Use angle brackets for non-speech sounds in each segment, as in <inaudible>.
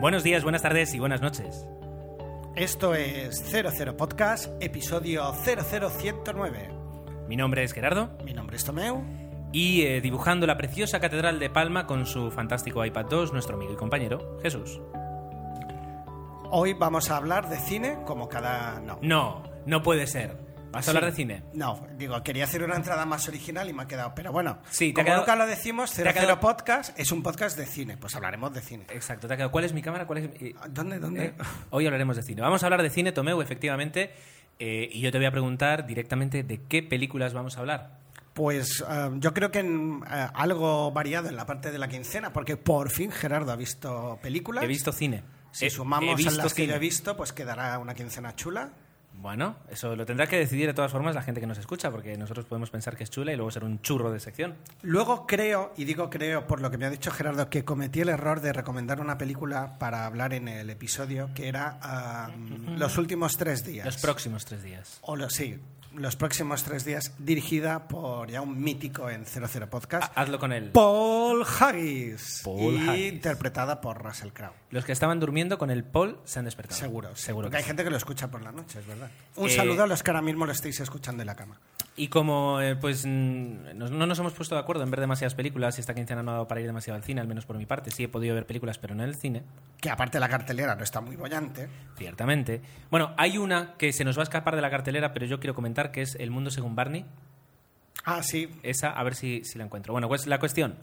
Buenos días, buenas tardes y buenas noches. Esto es 00 Podcast, episodio 00109. Mi nombre es Gerardo Mi nombre es Tomeu. y eh, dibujando la preciosa Catedral de Palma con su fantástico iPad 2, nuestro amigo y compañero Jesús. Hoy vamos a hablar de cine como cada... No. No, no puede ser. ¿Vas a hablar de cine? No, digo, quería hacer una entrada más original y me ha quedado. Pero bueno, Sí, te ha como quedado- nunca lo decimos, 00 quedado- Podcast es un podcast de cine. Pues hablaremos de cine. Exacto, te ha quedado. ¿Cuál es mi cámara? ¿Cuál es mi- ¿Dónde, dónde? Eh, Hoy hablaremos de cine. Vamos a hablar de cine, Tomeu, efectivamente. eh, y yo te voy a preguntar directamente de qué películas vamos a hablar. Pues eh, yo creo que en, algo variado en la parte de la quincena, porque por fin Gerardo ha visto películas. He visto cine. Si He- he sumamos a visto las que yo he visto, pues quedará una quincena chula. Bueno, eso lo tendrá que decidir de todas formas la gente que nos escucha, porque nosotros podemos pensar que es chula y luego ser un churro de sección. Luego creo, y digo creo por lo que me ha dicho Gerardo, que cometí el error de recomendar una película para hablar en el episodio, que era Los últimos tres días. Los próximos tres días. O lo- sí, los próximos tres días, dirigida por ya un mítico en 00 Podcast, Ha- Hazlo con él. Paul Haggis. Paul y Haggis. interpretada por Russell Crowe. Los que estaban durmiendo con el Paul se han despertado. Seguro, seguro. Porque que hay sí. gente que lo escucha por la noche, es verdad. Un Eh, saludo a los que ahora mismo lo estáis escuchando en la cama. Y como eh, pues mm, nos- no nos hemos puesto de acuerdo en ver demasiadas películas y esta quincena no ha dado para ir demasiado al cine, al menos por mi parte, sí he podido ver películas, pero no en el cine, Que aparte la cartelera no está muy bollante. ciertamente. Bueno, hay una que se nos va a escapar de la cartelera, pero yo quiero comentar que es El mundo según Barney. Ah, sí, Esa, a ver si, si la encuentro. Bueno, pues la cuestión.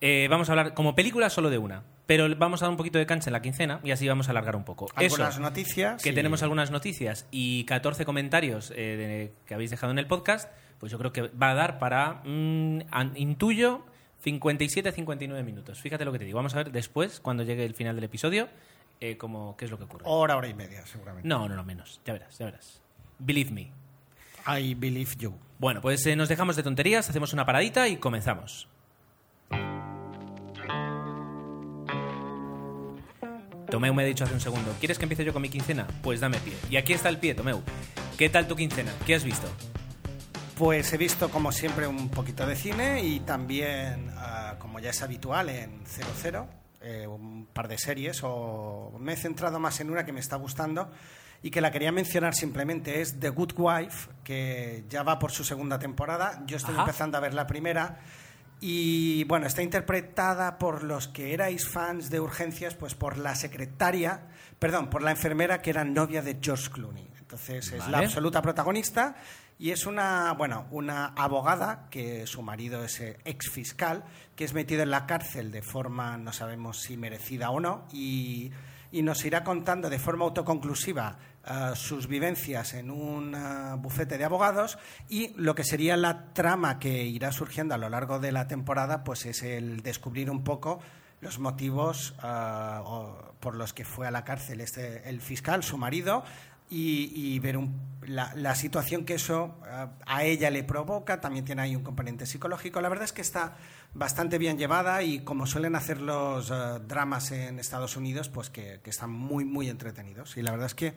eh, vamos a hablar como película solo de una, pero vamos a dar un poquito de cancha en la quincena y así vamos a alargar un poco. algunas Eso, noticias. que tenemos algunas noticias y 14 comentarios eh, de- que habéis dejado en el podcast, pues yo creo que va a dar para, mm, an- intuyo, 57-59 minutos. Fíjate lo que te digo. Vamos a ver después, cuando llegue el final del episodio, eh, cómo, qué es lo que ocurre. Hora, hora y media, seguramente. No, no, no, menos. Ya verás, ya verás. Believe me. I believe you. Bueno, pues eh, nos dejamos de tonterías, hacemos una paradita y comenzamos. Tomeu me ha dicho hace un segundo, ¿quieres que empiece yo con mi quincena? Pues dame pie. Y aquí está el pie, Tomeu. ¿Qué tal tu quincena? ¿Qué has visto? Pues he visto, como siempre, un poquito de cine y también, ah, como ya es habitual en 00, eh, un par de series. O me he centrado más en una que me está gustando y que la quería mencionar simplemente. Es The Good Wife, que ya va por su segunda temporada. Yo estoy Ajá. empezando a ver la primera. Y bueno, está interpretada por los que erais fans de Urgencias, pues por la secretaria, perdón, por la enfermera que era novia de George Clooney. Entonces es la Vale. absoluta protagonista y es una, bueno, una abogada que su marido es eh, ex fiscal, que es metido en la cárcel de forma, no sabemos si merecida o no, y, y nos irá contando de forma autoconclusiva sus vivencias en un bufete de abogados y lo que sería la trama que irá surgiendo a lo largo de la temporada, pues es el descubrir un poco los motivos eh, o- por los que fue a la cárcel este, el fiscal, su marido, y, ver un- la, la situación que eso eh, a ella le provoca. También tiene ahí un componente psicológico. La verdad es que está bastante bien llevada y como suelen hacer los eh, dramas en Estados Unidos, pues que están muy, muy entretenidos. Y la verdad es que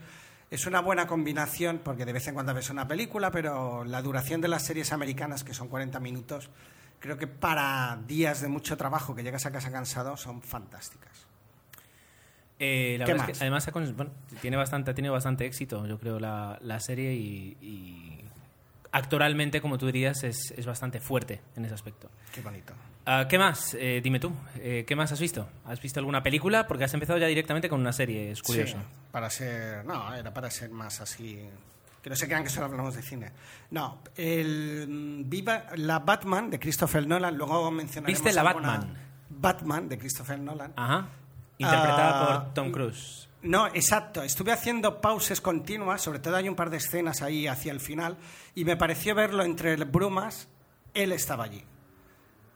es una buena combinación porque de vez en cuando ves una película, pero la duración de las series americanas, que son 40 minutos, creo que para días de mucho trabajo que llegas a casa cansado, son fantásticas. Eh, la ¿Qué verdad es que además bueno, tiene bastante, tenido bastante éxito, yo creo, la, la serie y, y actoralmente, como tú dirías, es, es bastante fuerte en ese aspecto. Qué bonito. Ah, ¿Qué más? Eh, dime tú, eh, ¿qué más has visto? ¿Has visto alguna película? Porque has empezado ya directamente con una serie, es curioso. Sí, para ser. No, era para ser más así. Que no se crean que solo hablamos de cine. No, el. mm, Viva la Batman de Christopher Nolan, luego mencionaremos. ¿Viste la Batman? Batman de Christopher Nolan. Ajá. Interpretada Ah, por Tom Cruise. No, exacto. Estuve haciendo pausas continuas, sobre todo hay un par de escenas ahí hacia el final, y me pareció verlo entre brumas él estaba allí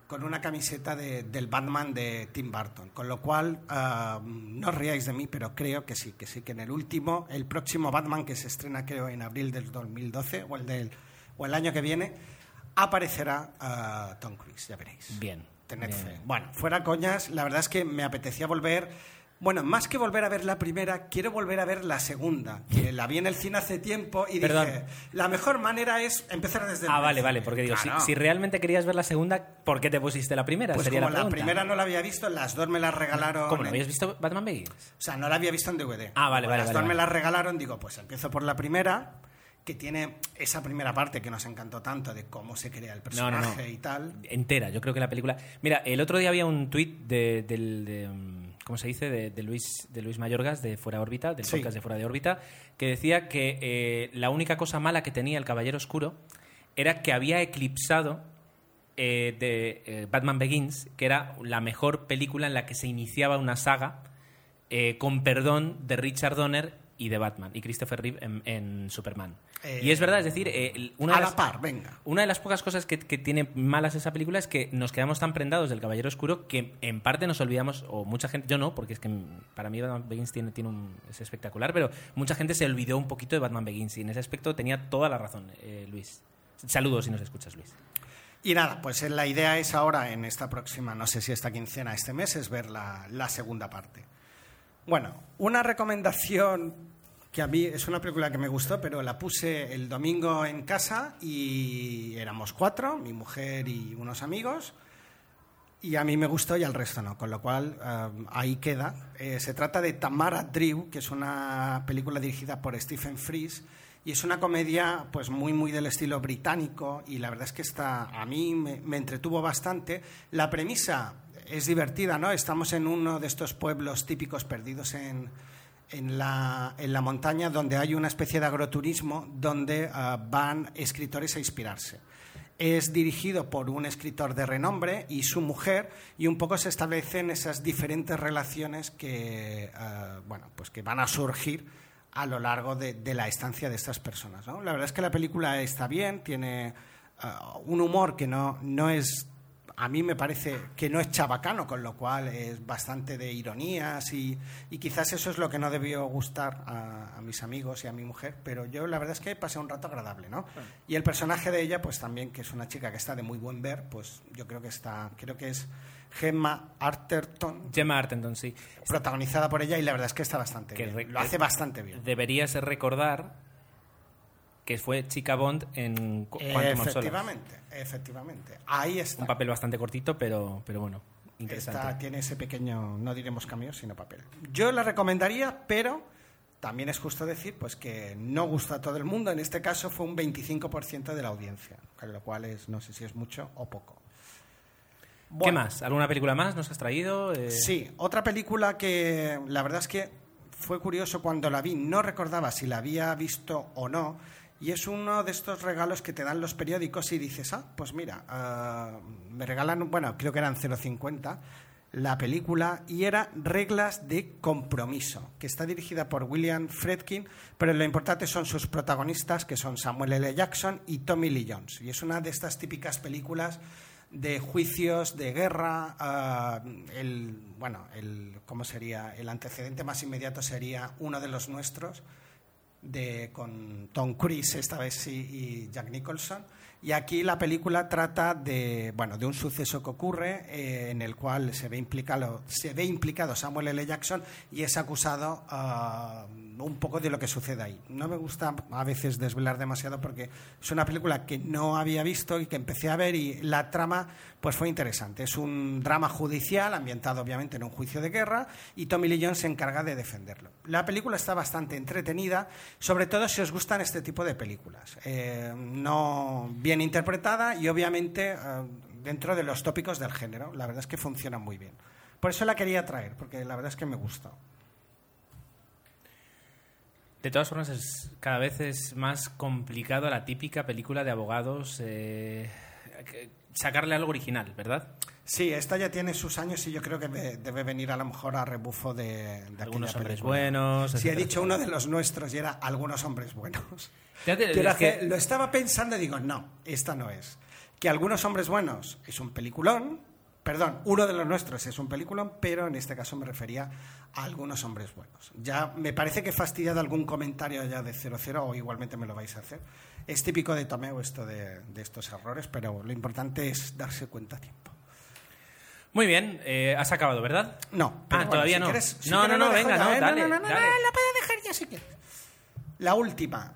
con una camiseta de- del Batman de Tim Burton. Con lo cual, ah, no os riáis de mí, pero creo que sí, que sí, que en el último, el próximo Batman que se estrena creo en abril del 2012 o el, del, o el año que viene, aparecerá ah, Tom Cruise, ya veréis. Bien. Tened bien. fe. Bueno, fuera coñas, la verdad es que me apetecía volver. Bueno, más que volver a ver la primera, quiero volver a ver la segunda. Que la vi en el cine hace tiempo y Perdón. dije, la mejor manera es empezar desde el Ah, vale, vale, porque digo, si- Claro. si, realmente querías ver la segunda, ¿por qué te pusiste la primera? Pues Sería como la primera no la había visto, las dos me las regalaron. ¿Cómo no habías visto Batman Begins? O sea, no la había visto en DVD. Ah, vale, Como vale, Las vale, dos me las regalaron, digo, pues empiezo por la primera, que tiene esa primera parte que nos encantó tanto de cómo se crea el No, no, personaje no. y tal. Entera, yo creo que la película... Mira, el otro día había un tuit de, del... de, mm, ¿Cómo se dice? De, de Luis, de Luis Mayorgas, de Fuera de Órbita, del Sí. podcast de Fuera de Órbita, que decía que eh, la única cosa mala que tenía el Caballero Oscuro era que había eclipsado eh, de eh, Batman Begins, que era la mejor película en la que se iniciaba una saga con perdón de Richard Donner y de Batman, y Christopher Reeve en, en Superman. Eh, y es verdad, es decir, eh, una a de la las- par, venga. una de las pocas cosas que, que tiene malas esa película es que nos quedamos tan prendados del Caballero Oscuro que en parte nos olvidamos, o mucha gente, yo no, porque es que para mí Batman Begins tiene, tiene un, es espectacular, pero mucha gente se olvidó un poquito de Batman Begins y en ese aspecto tenía toda la razón, eh, Luis. Saludos si nos escuchas, Luis. Y nada, pues la idea es ahora, en esta próxima, no sé si esta quincena, este mes, es ver la, la segunda parte. Bueno, una recomendación que a mí es una película que me gustó, pero la puse el domingo en casa y éramos cuatro, mi mujer y unos amigos. Y a mí me gustó y al resto no, con lo cual eh, ahí queda. Eh, se trata de Tamara Drew, que es una película dirigida por Stephen Frears y es una comedia pues muy muy del estilo británico y la verdad es que está a mí me, me entretuvo bastante. La premisa es divertida, ¿no? Estamos en uno de estos pueblos típicos perdidos en, en la, en la montaña donde hay una especie de agroturismo donde ah, van escritores a inspirarse. Es dirigido por un escritor de renombre y su mujer y un poco se establecen esas diferentes relaciones que, ah, bueno, pues que van a surgir a lo largo de, la estancia de estas personas. La verdad es que la película está bien, tiene ah, un humor que no, no es a mí me parece que no es chabacano, con lo cual es bastante de ironías y, y quizás eso es lo que no debió gustar a, a mis amigos y a mi mujer, pero yo la verdad es que pasé un rato agradable, ¿no? Y el personaje de ella, pues también, que es una chica que está de muy buen ver, pues yo creo que está, creo que es Gemma Arterton, Gemma Arterton, sí. protagonizada por ella y la verdad es que está bastante Que bien, lo hace bastante bien. Deberías recordar que fue Chica Bond en Qu- Quantum. Efectivamente, efectivamente. Ahí está. Un papel bastante cortito, pero, pero bueno, interesante. Esta tiene ese pequeño, no diremos cameo, sino papel. Yo la recomendaría, pero también es justo decir pues que no gusta a todo el mundo. En este caso fue un 25% de la audiencia, con lo cual es, no sé si es mucho o poco. ¿Qué más? ¿Alguna película más nos has traído? Eh, Sí, otra película que la verdad es que fue curioso cuando la vi, no recordaba si la había visto o no, y es uno de estos regalos que te dan los periódicos y dices, ah, pues mira, ah, me regalan, bueno, creo que eran 0,50 la película y era Reglas de Compromiso, que está dirigida por William Fredkin, pero lo importante son sus protagonistas, que son Samuel L. Jackson y Tommy Lee Jones. Y es una de estas típicas películas de juicios de guerra. ah, el, bueno, el, ¿cómo sería? El antecedente más inmediato sería uno de los nuestros, de, con Tom Cruise esta vez sí y Jack Nicholson. Y aquí la película trata de, bueno, de un suceso que ocurre eh, en el cual se ve, implicado, se ve implicado Samuel L. Jackson y es acusado ah, un poco de lo que sucede ahí. No me gusta a veces desvelar demasiado porque es una película que no había visto y que empecé a ver y la trama pues fue interesante. Es un drama judicial ambientado obviamente en un juicio de guerra y Tommy Lee Jones se encarga de defenderlo. La película está bastante entretenida, sobre todo si os gustan este tipo de películas. Eh, no bien interpretada y obviamente eh, dentro de los tópicos del género. La verdad es que funciona muy bien. Por eso la quería traer, porque la verdad es que me gusta. De todas formas, es, cada vez es más complicado la típica película de abogados eh, sacarle algo original, ¿verdad? Sí, esta ya tiene sus años y yo creo que de- debe venir a lo mejor a rebufo de, de Algunos hombres película. buenos. Sí, he dicho uno de los nuestros y era algunos hombres buenos. Es que- que lo estaba pensando y digo, no, esta no es. que Algunos Hombres Buenos es un peliculón, perdón, uno de los nuestros es un peliculón, pero en este caso me refería a Algunos Hombres Buenos. Ya me parece que he fastidiado algún comentario ya de 00 o igualmente me lo vais a hacer. Es típico de Tomeo esto de, de estos errores, pero lo importante es darse cuenta a tiempo. Muy bien, eh, has acabado, ¿verdad? No, pero Ah, bueno, todavía si no. quieres- si no, no, no, venga, no, ¿eh? dale, no, no, no, dale. la puedes dejar ya si quieres. La última.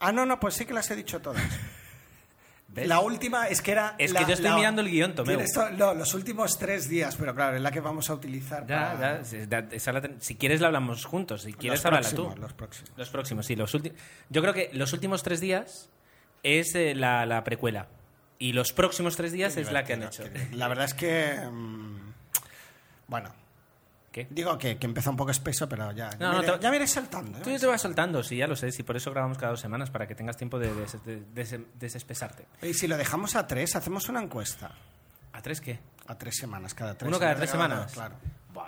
Ah, no, no, pues sí que las he dicho todas. ¿Ves? La última es que era. Es la- que yo estoy la- mirando el guion. Tienes to- no, los últimos tres días, pero claro, es la que vamos a utilizar. Ya, para ya, si- da- esa la ten- si quieres la hablamos juntos, si quieres háblala tú. Los próximos. Los próximos, sí. Los. Yo creo que los últimos tres días es eh, la, la precuela. Y los próximos tres días es la que han hecho. La verdad es que. mm, bueno, ¿Qué? digo que, que empezó un poco espeso, pero ya. Ya, No, me, no, iré, te- ya me iré saltando. ¿eh? Tú te vas soltando, sí, ya lo sé. Sí, por eso grabamos cada dos semanas, para que tengas tiempo de, des- de- des- desespesarte. Y si lo dejamos a tres, hacemos una encuesta. ¿A tres qué? A tres semanas, cada tres. ¿Uno cada tres semanas? Claro.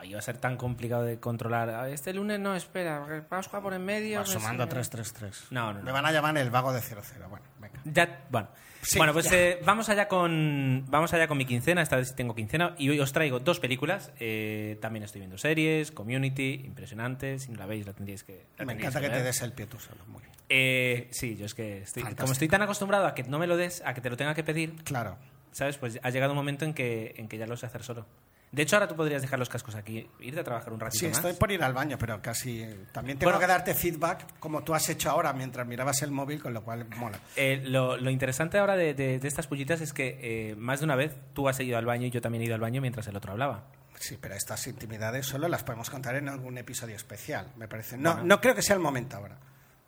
Iba a ser tan complicado de controlar. Este lunes no, espera, porque Pascua por en medio. Sumando sí. 333. No, no, no. Me van a llamar el vago de 00. Bueno, venga. Ya, bueno. Sí, bueno, pues ya. eh, vamos allá con vamos allá con mi quincena. Esta vez sí tengo quincena y hoy os traigo dos películas. Eh, también estoy viendo series, Community, impresionante. Si no la veis, la tendríais que. la Me tendríais encanta que te des el pie tú solo. Muy bien. Eh, sí, yo es que estoy, Fantástico. como estoy tan acostumbrado a que no me lo des, a que te lo tenga que pedir, Claro. ¿sabes? Pues ha llegado un momento en que, en que ya lo sé hacer solo. De hecho, ahora tú podrías dejar los cascos aquí, irte a trabajar un ratito Sí, más. estoy por ir al baño, pero casi. También tengo Bueno. que darte feedback, como tú has hecho ahora mientras mirabas el móvil, con lo cual mola. Eh, lo, lo interesante ahora de, de- de estas pullitas es que eh, más de una vez tú has ido al baño y yo también he ido al baño mientras el otro hablaba. Sí, pero estas intimidades solo las podemos contar en algún episodio especial, me parece. No, Bueno. no creo que sea el momento ahora.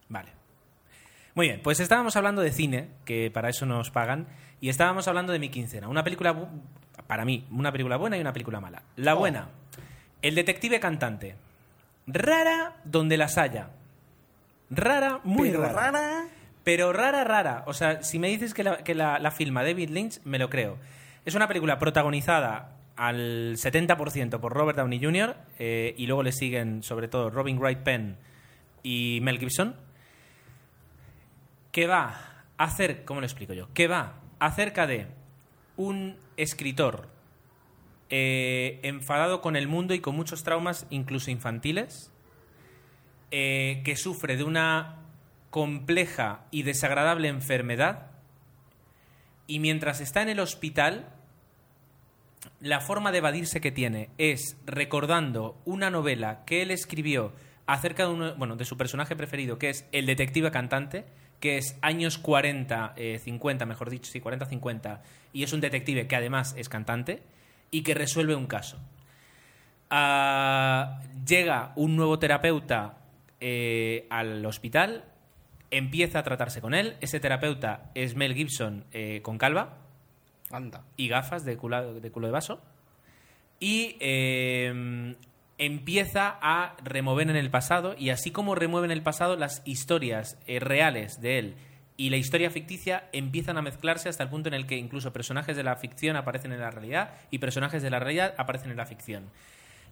Vale. Muy bien, pues estábamos hablando de cine, que para eso nos pagan, y estábamos hablando de mi quincena. Una película, para mí, una película buena y una película mala. La Oh. buena, El detective cantante. Rara donde las haya. Rara, muy Pero rara. rara. Pero rara, rara. O sea, si me dices que la, que la- la filma David Lynch, me lo creo. Es una película protagonizada al 70% por Robert Downey Jr. eh, y luego le siguen, sobre todo, Robin Wright Penn y Mel Gibson. Que va a hacer, ¿cómo lo explico yo? Que va acerca de un escritor eh, enfadado con el mundo y con muchos traumas, incluso infantiles, eh, que sufre de una compleja y desagradable enfermedad y mientras está en el hospital, la forma de evadirse que tiene es recordando una novela que él escribió acerca de, uno, bueno, de su personaje preferido, que es el detective cantante, que es años 40, eh, 50, mejor dicho, sí, 40-50, y es un detective que además es cantante y que resuelve un caso. Ah, llega un nuevo terapeuta eh, al hospital, empieza a tratarse con él. Ese terapeuta es Mel Gibson eh, con calva Anda. y gafas de culo de, culo de vaso. Y eh, empieza a remover en el pasado, y así como remueve en el pasado, las historias eh, reales de él y la historia ficticia empiezan a mezclarse hasta el punto en el que incluso personajes de la ficción aparecen en la realidad y personajes de la realidad aparecen en la ficción.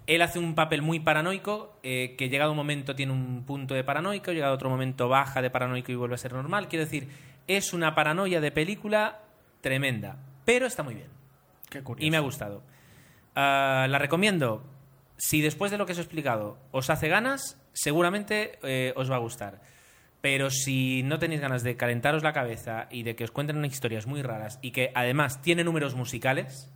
Él hace un papel muy paranoico, eh, que llegado un momento tiene un punto de paranoico, llegado otro momento baja de paranoico y vuelve a ser normal. Quiero decir, es una paranoia de película tremenda, pero está muy bien. Qué curioso. Y me ha gustado. Ah, la recomiendo. Si después de lo que os he explicado os hace ganas, seguramente eh, os va a gustar. Pero si no tenéis ganas de calentaros la cabeza y de que os cuenten historias muy raras y que además tiene números musicales,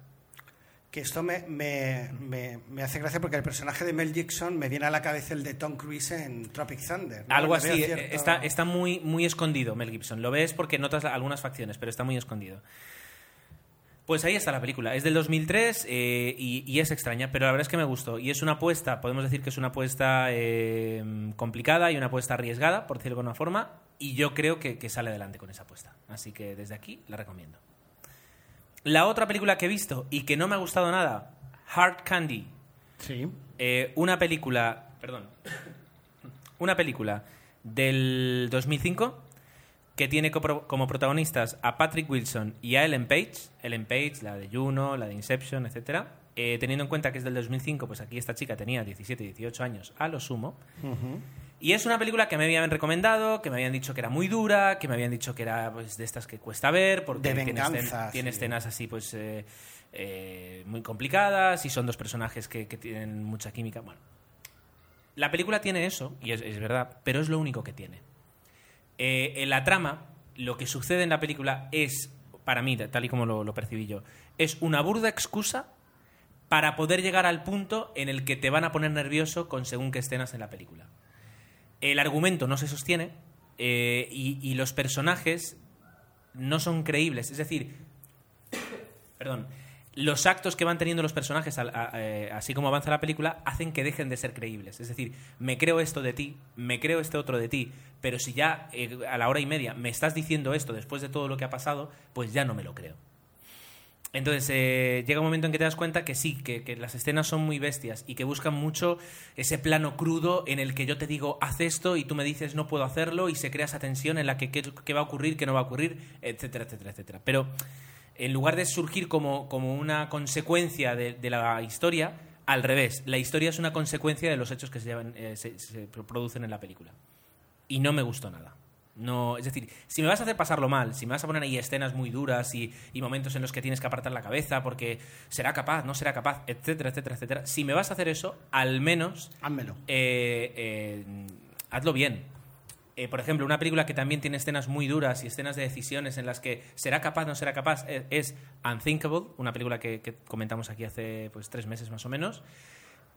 Que esto me, me, me, me hace gracia porque el personaje de Mel Gibson me viene a la cabeza el de Tom Cruise en Tropic Thunder. ¿no? algo así, cierto- eh, está, está muy, muy escondido Mel Gibson. Lo ves porque notas algunas facciones, pero está muy escondido. Pues ahí está la película. Es del 2003 eh, y, y es extraña, pero la verdad es que me gustó. Y es una apuesta, podemos decir que es una apuesta eh, complicada y una apuesta arriesgada, por decirlo de alguna forma, y yo creo que, que sale adelante con esa apuesta. Así que desde aquí la recomiendo. La otra película que he visto y que no me ha gustado nada, Hard Candy. Sí. Eh, una película, perdón, una película del 2005 que tiene como protagonistas a Patrick Wilson y a Ellen Page. Ellen Page, la de Juno, la de Inception, etc. teniendo en cuenta que es del 2005, pues aquí esta chica tenía 17, 18 años a lo sumo. Y es una película que me habían recomendado, que me habían dicho que era muy dura, que me habían dicho que era pues, de estas que cuesta ver, porque De tiene, escenas así pues eh, eh, muy complicadas y son dos personajes que, que tienen mucha química. Bueno, la película tiene eso, y es, es verdad, pero es lo único que tiene. Eh, en la trama, lo que sucede en la película es, para mí, tal y como lo, percibí yo, es una burda excusa para poder llegar al punto en el que te van a poner nervioso con según qué escenas en la película. El argumento no se sostiene eh, y los personajes no son creíbles. Es decir, <coughs> perdón, los actos que van teniendo los personajes, eh, así como avanza la película, hacen que dejen de ser creíbles. Es decir, me creo esto de ti, me creo este otro de ti, pero si ya eh, a la hora y media me estás diciendo esto después de todo lo que ha pasado, pues ya no me lo creo. Entonces eh, llega un momento en que te das cuenta que sí, que, las escenas son muy bestias y que buscan mucho ese plano crudo en el que yo te digo haz esto y tú me dices no puedo hacerlo y se crea esa tensión en la que qué va a ocurrir, qué no va a ocurrir, etcétera, etcétera, etcétera. Pero en lugar de surgir como, como una consecuencia de, de la historia, al revés, la historia es una consecuencia de los hechos que se, llevan, eh, se- se producen en la película. Y no me gustó nada. No, es decir, si me vas a hacer pasarlo mal, si me vas a poner ahí escenas muy duras y, y momentos en los que tienes que apartar la cabeza porque será capaz, no será capaz, etcétera, etcétera, etcétera, si me vas a hacer eso, al menos Házmelo. eh, eh, hazlo bien. Eh, por ejemplo, una película que también tiene escenas muy duras y escenas de decisiones en las que será capaz, no será capaz, eh, es Unthinkable, una película que, comentamos aquí hace pues, tres meses más o menos.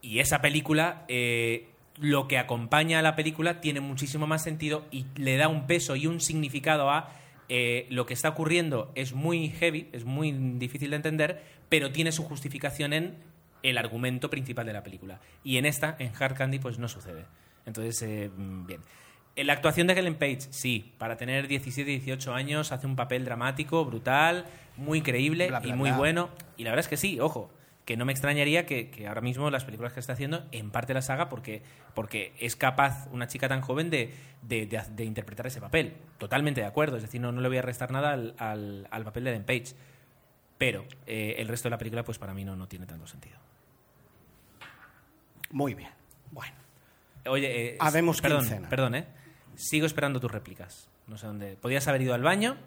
Y esa película, eh, lo que acompaña a la película tiene muchísimo más sentido y le da un peso y un significado a eh, lo que está ocurriendo. Es muy heavy, es muy difícil de entender, pero tiene su justificación en el argumento principal de la película. Y en esta, en Hard Candy, pues no sucede. Entonces, mm, bien. En la actuación de Helen Page, sí, para tener 17, 18 años, hace un papel dramático, brutal, muy creíble Bla, bla, y muy bla. bueno. Y la verdad es que sí, ojo, que no me extrañaría que, que ahora mismo las películas que está haciendo, en parte las haga porque, porque es capaz una chica tan joven de, de- de- de interpretar ese papel. Totalmente de acuerdo, es decir, no, no le voy a restar nada al, al- al papel de Ellen Page. Pero eh, el resto de la película, pues para mí no, no tiene tanto sentido. Muy bien. Bueno. Oye, eh, Habemos perdón, quincena. perdón, ¿eh? Sigo esperando tus réplicas. No sé dónde. Podías haber ido al baño,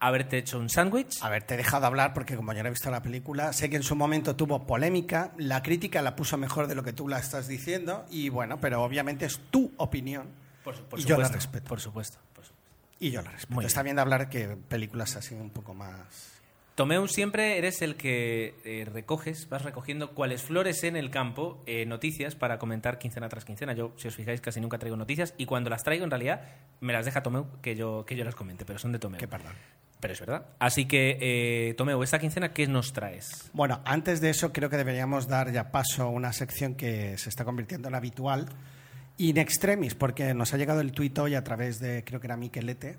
haberte hecho un sándwich. A ver, te he dejado hablar porque como ya no he visto la película, sé que en su momento tuvo polémica, la crítica la puso mejor de lo que tú la estás diciendo y bueno, pero obviamente es tu opinión Por, por y supuesto. yo la respeto. Por supuesto. por supuesto. Y yo la respeto. Muy Está bien de hablar que películas así un poco más... Tomeu, siempre eres el que eh, recoges, vas recogiendo cuáles flores en el campo, eh, noticias para comentar quincena tras quincena. Yo, si os fijáis, casi nunca traigo noticias y cuando las traigo, en realidad, me las deja Tomeu que yo, que yo las comente, pero son de Tomeu. Que perdón. Pero es verdad. Así que, eh, Tomeu, esta quincena, ¿qué nos traes? Bueno, antes de eso creo que deberíamos dar ya paso a una sección que se está convirtiendo en habitual, in extremis, porque nos ha llegado el tuit hoy a través de, creo que era Miquelete,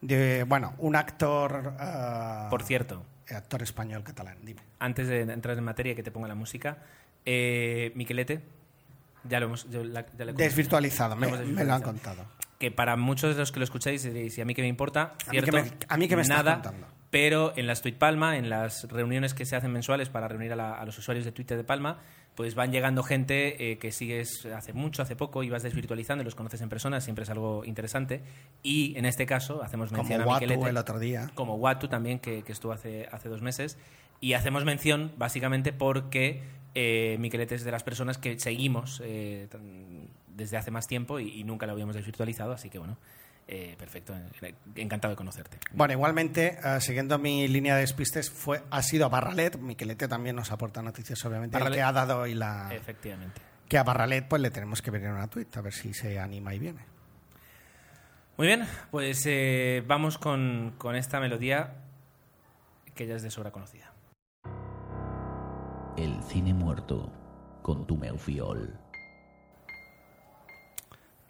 de, bueno, un actor... ah, Por cierto, Actor español catalán, dime. antes de entrar en materia que te ponga la música, eh, Miquelete, ya lo hemos... yo la- ya comentado. Desvirtualizado, me, hemos me lo han desvirtualizado. contado. que para muchos de los que lo escucháis diréis, ¿y a mí qué me importa? A mí Cierto, qué me- a mí qué me estás nada, contando. pero en las Tweet Palma, en las reuniones que se hacen mensuales para reunir a, la- a los usuarios de Twitter de Palma, pues van llegando gente eh, que sigues hace mucho, hace poco, y vas desvirtualizando y los conoces en persona, siempre es algo interesante. Y en este caso hacemos Como mención a Watu Miquelete, el otro día. como Watu también, que, que estuvo hace, hace dos meses. Y hacemos mención básicamente porque eh, Miquelete es de las personas que seguimos eh, desde hace más tiempo y, y nunca lo habíamos desvirtualizado, así que bueno, eh, perfecto, eh, encantado de conocerte. Bueno, igualmente, eh, siguiendo mi línea de despistes, fue, ha sido a Barralet. Miquelete también nos aporta noticias, obviamente, el Barralet. que ha dado hoy la... Efectivamente. Que a Barralet pues le tenemos que venir una tweet, a ver si se anima y viene. Muy bien, pues eh, vamos con, con esta melodía que ya es de sobra conocida. El cine muerto con tu Meufiol.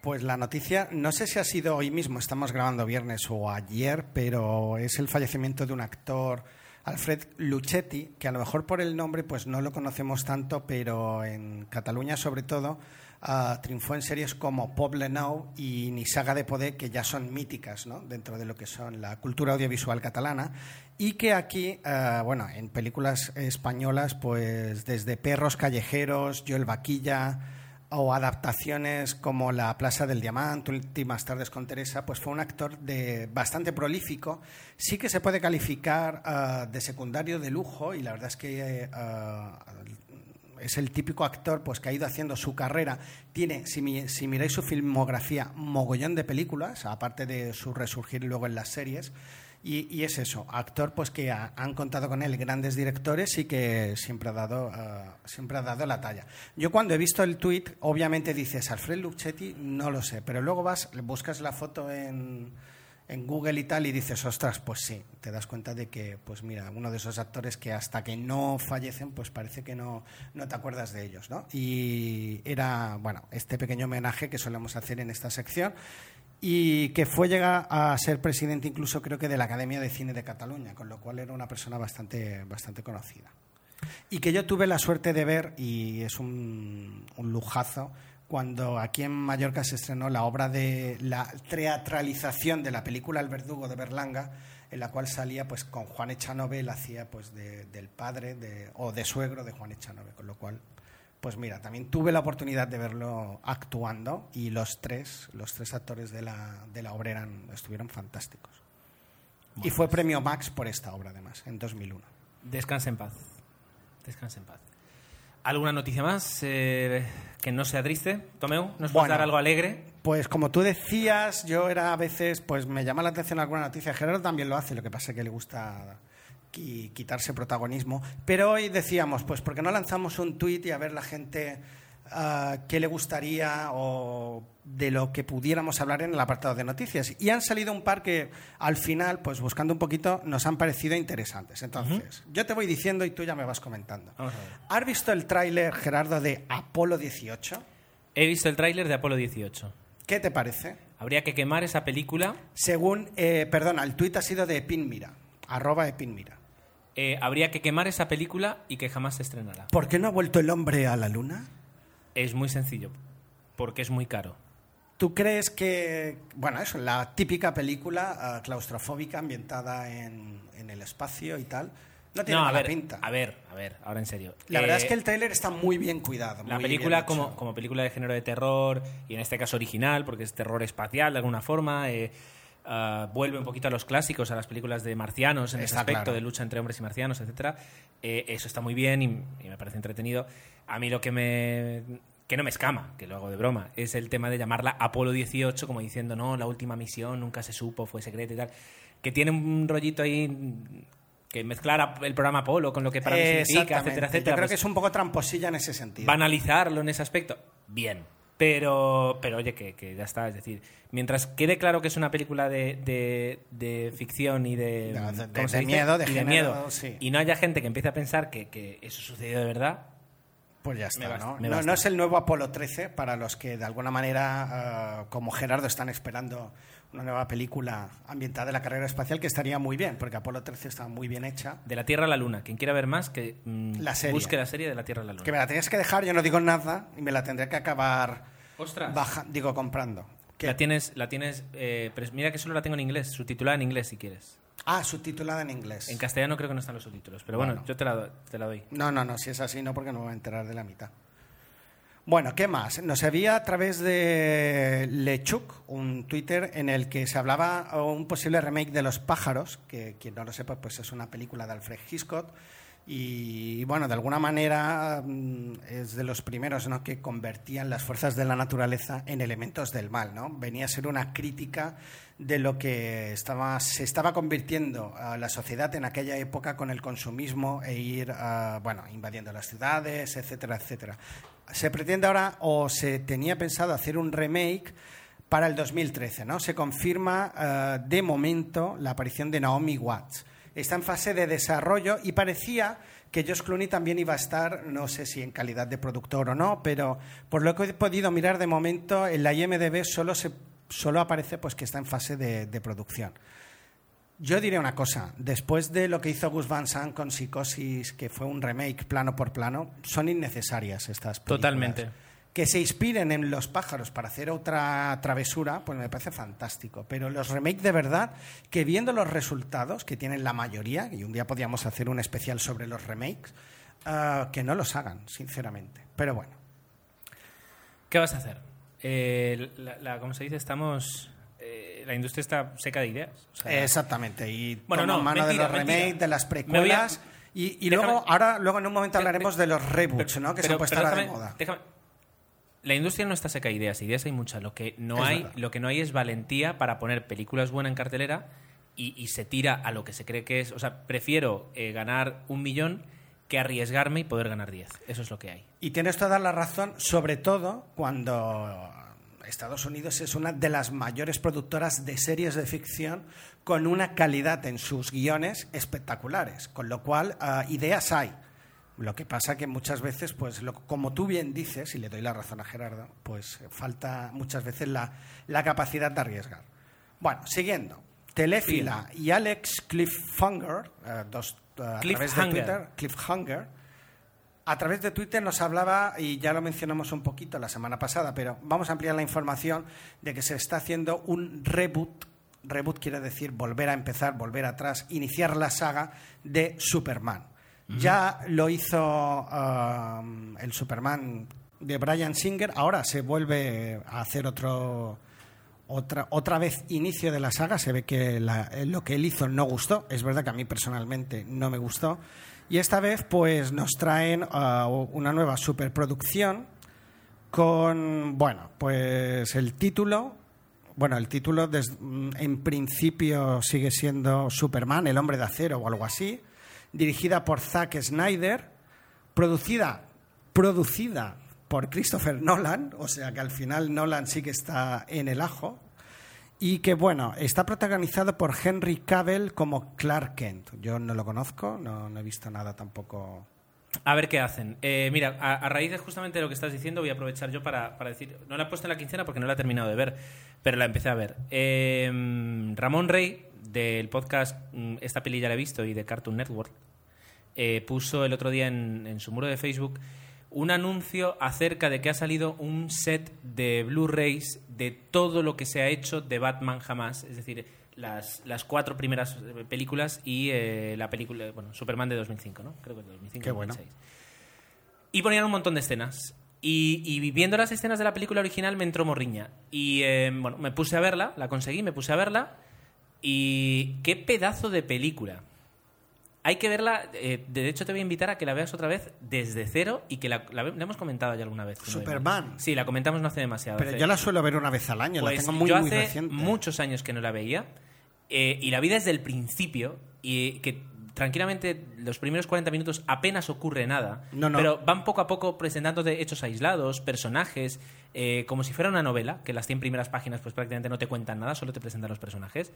Pues la noticia, no sé si ha sido hoy mismo, estamos grabando viernes o ayer, pero es el fallecimiento de un actor, Alfred Luchetti, que a lo mejor por el nombre pues no lo conocemos tanto, pero en Cataluña sobre todo ah, triunfó en series como Poble Nou y Nisaga de Poder, que ya son míticas ¿no? dentro de lo que son la cultura audiovisual catalana, y que aquí, ah, bueno, en películas españolas, pues desde Perros Callejeros, Joel Vaquilla, o adaptaciones como La Plaza del Diamante, Últimas tardes con Teresa, pues fue un actor de bastante prolífico. Sí que se puede calificar ah, de secundario de lujo y la verdad es que ah, es el típico actor pues que ha ido haciendo su carrera. Tiene, si, mi- si miráis su filmografía, mogollón de películas, aparte de su resurgir luego en las series. Y, y es eso, actor pues que ha- han contado con él grandes directores y que siempre ha dado ah, siempre ha dado la talla. Yo cuando he visto el tuit, obviamente dices Alfred Luchetti, no lo sé, pero luego vas, buscas la foto en, en Google y tal y dices, ostras, pues sí, te das cuenta de que, pues mira, uno de esos actores que hasta que no fallecen, pues parece que no, no te acuerdas de ellos, ¿no? Y era, bueno, este pequeño homenaje que solemos hacer en esta sección y que fue llegar a ser presidente incluso creo que de la Academia de Cine de Cataluña, con lo cual era una persona bastante, bastante conocida. Y que yo tuve la suerte de ver, y es un, lujazo, cuando aquí en Mallorca se estrenó la obra de la teatralización de la película El Verdugo de Berlanga, en la cual salía pues con Juan Echanove, él hacía pues de- del padre o de suegro de Juan Echanove, con lo cual pues mira, también tuve la oportunidad de verlo actuando y los tres, los tres actores de la, de la obra eran, estuvieron fantásticos. Y fue premio Max por esta obra, además, en 2001. Descansa en paz. Descansa en paz. ¿Alguna noticia más eh, que no sea triste? Tomeu, ¿nos puedes Bueno. dar algo alegre? Pues como tú decías, yo era a veces, pues me llama la atención alguna noticia. Gerardo también lo hace, lo que pasa es que le gusta qui- quitarse protagonismo. Pero hoy decíamos, pues ¿por qué no lanzamos un tuit y a ver la gente ah, qué le gustaría o de lo que pudiéramos hablar en el apartado de noticias? Y han salido un par que al final, pues buscando un poquito, nos han parecido interesantes. Entonces, yo te voy diciendo y tú ya me vas comentando. Vamos a ver. ¿Has visto el tráiler, Gerardo, de Apolo 18? He visto el tráiler de Apolo 18. ¿Qué te parece? Habría que quemar esa película. Según, eh, perdona, el tuit ha sido de Epinmira, arroba Epinmira. Eh, habría que quemar esa película y que jamás se estrenará. ¿Por qué no ha vuelto el hombre a la luna? Es muy sencillo. Porque es muy caro. ¿Tú crees que, bueno, eso, la típica película ah, claustrofóbica ambientada en, en el espacio y tal, no tiene no, a mala ver, pinta? a ver, a ver, ahora en serio. La verdad Eh, es que el tráiler está muy bien cuidado. La muy película como, como película de género de terror, y en este caso original, porque es terror espacial de alguna forma, eh, ah, vuelve un poquito a los clásicos, a las películas de marcianos en ese aspecto, claro. de lucha entre hombres y marcianos, etcétera. Eh, eso está muy bien y, y me parece entretenido. A mí lo que me que no me escama, que lo hago de broma, es el tema de llamarla Apolo 18, como diciendo, no, la última misión nunca se supo, fue secreta y tal. Que tiene un rollito ahí que mezclar el programa Apolo con lo que para mí significa, exactamente. etcétera, Yo etcétera. creo pues- que es un poco tramposilla en ese sentido. banalizarlo en ese aspecto, bien. Pero, pero oye, que, que ya está. Es decir, mientras quede claro que es una película de, de, de ficción y de, De- de- ¿cómo se de dice? miedo, de Y género, miedo, sí. y no haya gente que empiece a pensar que, que eso sucedió de verdad, Pues ya está, basta, ¿no? no, no es el nuevo Apolo 13 para los que de alguna manera, ah, como Gerardo, están esperando una nueva película ambientada en la carrera espacial que estaría muy bien, porque Apolo 13 está muy bien hecha. de la Tierra a la Luna. Quien quiera ver más, que mm, La serie. busque la serie de la Tierra a la Luna. Que me la tenías que dejar, yo no digo nada y me la tendré que acabar Ostras. baja, digo comprando. ¿Qué? La tienes, la tienes eh, pero mira que solo la tengo en inglés, subtitulada en inglés si quieres. Ah, subtitulada en inglés. En castellano creo que no están los subtítulos, pero bueno, Bueno. yo te la, te la doy. No, no, no, si es así no, porque no me voy a enterar de la mitad. Bueno, ¿qué más? Nos había a través de Lechuk un Twitter en el que se hablaba un posible remake de Los pájaros, que quien no lo sepa, pues es una película de Alfred Hitchcock. Y bueno, de alguna manera mm, es de los primeros ¿no? que convertían las fuerzas de la naturaleza en elementos del mal. ¿no? Venía a ser una crítica de lo que estaba, se estaba convirtiendo la sociedad en aquella época con el consumismo e ir bueno, invadiendo las ciudades, etcétera, etcétera. Se pretende ahora, o se tenía pensado hacer un remake para el 2013. ¿no? Se confirma ah, de momento la aparición de Naomi Watts. Está en fase de desarrollo y parecía que Josh Clooney también iba a estar, no sé si en calidad de productor o no, pero por lo que he podido mirar de momento, en la IMDB solo, se, solo aparece pues, que está en fase de, de producción. Yo diré una cosa, después de lo que hizo Gus Van Sant con Psicosis, que fue un remake plano por plano, son innecesarias estas películas. Totalmente. Que se inspiren en los pájaros para hacer otra travesura, pues me parece fantástico. Pero los remakes de verdad, que viendo los resultados que tienen la mayoría, y un día podríamos hacer un especial sobre los remakes, ah, que no los hagan, sinceramente. Pero bueno. ¿Qué vas a hacer? Eh, la, la- ¿Cómo se dice? Estamos... la industria está seca de ideas. O sea, Exactamente. Y Bueno, toma no, mano mentira, de los remakes, de las a- precuelas. Y, luego, ahora, luego en un momento hablaremos de los reboots, pero- ¿no? Que se han puesto ahora de moda. déjame- La industria no está seca de ideas, ideas hay muchas. Lo que no Es hay, verdad. lo que no hay es valentía para poner películas buenas en cartelera y, y se tira a lo que se cree que es. O sea, prefiero eh, ganar un millón que arriesgarme y poder ganar 10. Eso es lo que hay. Y tienes toda la razón, sobre todo cuando Estados Unidos es una de las mayores productoras de series de ficción con una calidad en sus guiones espectaculares, con lo cual ah, ideas hay. Lo que pasa que muchas veces, pues, lo- como tú bien dices, y le doy la razón a Gerardo, pues falta muchas veces la, la capacidad de arriesgar. Bueno, siguiendo. Telefila y Alex Cliffhanger, eh, dos, eh, a través de. Twitter, Cliffhanger, a través de Twitter nos hablaba, y ya lo mencionamos un poquito la semana pasada, pero vamos a ampliar la información de que se está haciendo un reboot. Reboot quiere decir volver a empezar, volver atrás, iniciar la saga de Superman. Ya lo hizo um, el Superman de Brian Singer, ahora se vuelve a hacer otro, otra, otra vez inicio de la saga. Se ve que la- lo que él hizo no gustó. Es verdad que a mí personalmente no me gustó. Y esta vez, pues, nos traen ah, una nueva superproducción con, bueno, pues el título. Bueno, el título mm, en principio sigue siendo Superman, el hombre de acero o algo así. Dirigida por Zack Snyder. Producida, producida por Christopher Nolan. O sea que al final Nolan sí que está en el ajo. Y que bueno, está protagonizado por Henry Cavill como Clark Kent. Yo no lo conozco, no, he visto nada tampoco. A ver qué hacen. Eh, mira, a, raíz de justamente lo que estás diciendo, voy a aprovechar yo para, para decir. No la he puesto en la quincena porque no la he terminado de ver, pero la empecé a ver. Eh, Ramón Rey, del podcast mm, Esta peli ya la he visto y de Cartoon Network, eh, puso el otro día en su muro de Facebook un anuncio acerca de que ha salido un set de Blu-rays de todo lo que se ha hecho de Batman jamás. Es decir, las, las cuatro primeras eh, películas y eh, la película, bueno, Superman de 2005, ¿no? Creo que de 2005. Qué bueno. 2006. Y ponían un montón de escenas. Y, y viendo las escenas de la película original me entró morriña. Y eh, bueno, me puse a verla, la conseguí, me puse a verla. Y qué pedazo de película. Hay que verla, eh, de hecho te voy a invitar a que la veas otra vez desde cero y que la, la, la hemos comentado ya alguna vez. ¿no? Superman. Sí, la comentamos no hace demasiado. Pero hace- yo la suelo ver una vez al año, pues la tengo muy, yo muy reciente. muchos años que no la veía eh, y la vi desde el principio y que tranquilamente los primeros 40 minutos apenas ocurre nada, No, no. pero van poco a poco presentándote hechos aislados, personajes, eh, como si fuera una novela, que las 100 primeras páginas pues prácticamente no te cuentan nada, solo te presentan los personajes.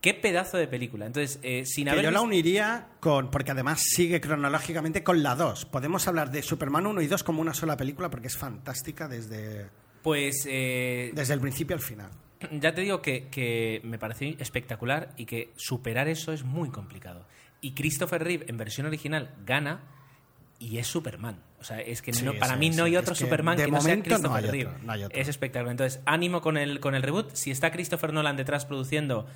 ¡Qué pedazo de película! Entonces, eh, sin Que haber yo la uniría con, porque además sigue cronológicamente con la 2. Podemos hablar de Superman 1 y 2 como una sola película porque es fantástica desde, Pues eh, desde el principio al final. ya te digo que, que me pareció espectacular y que superar eso es muy complicado. Y Christopher Reeve en versión original gana y es Superman. O sea, es que Sí, no- para sí, mí no hay Es otro que Superman que no sea no Christopher hay Reeve. otro, no. Es espectacular. Entonces, ánimo con el, con el reboot. Si está Christopher Nolan detrás produciendo,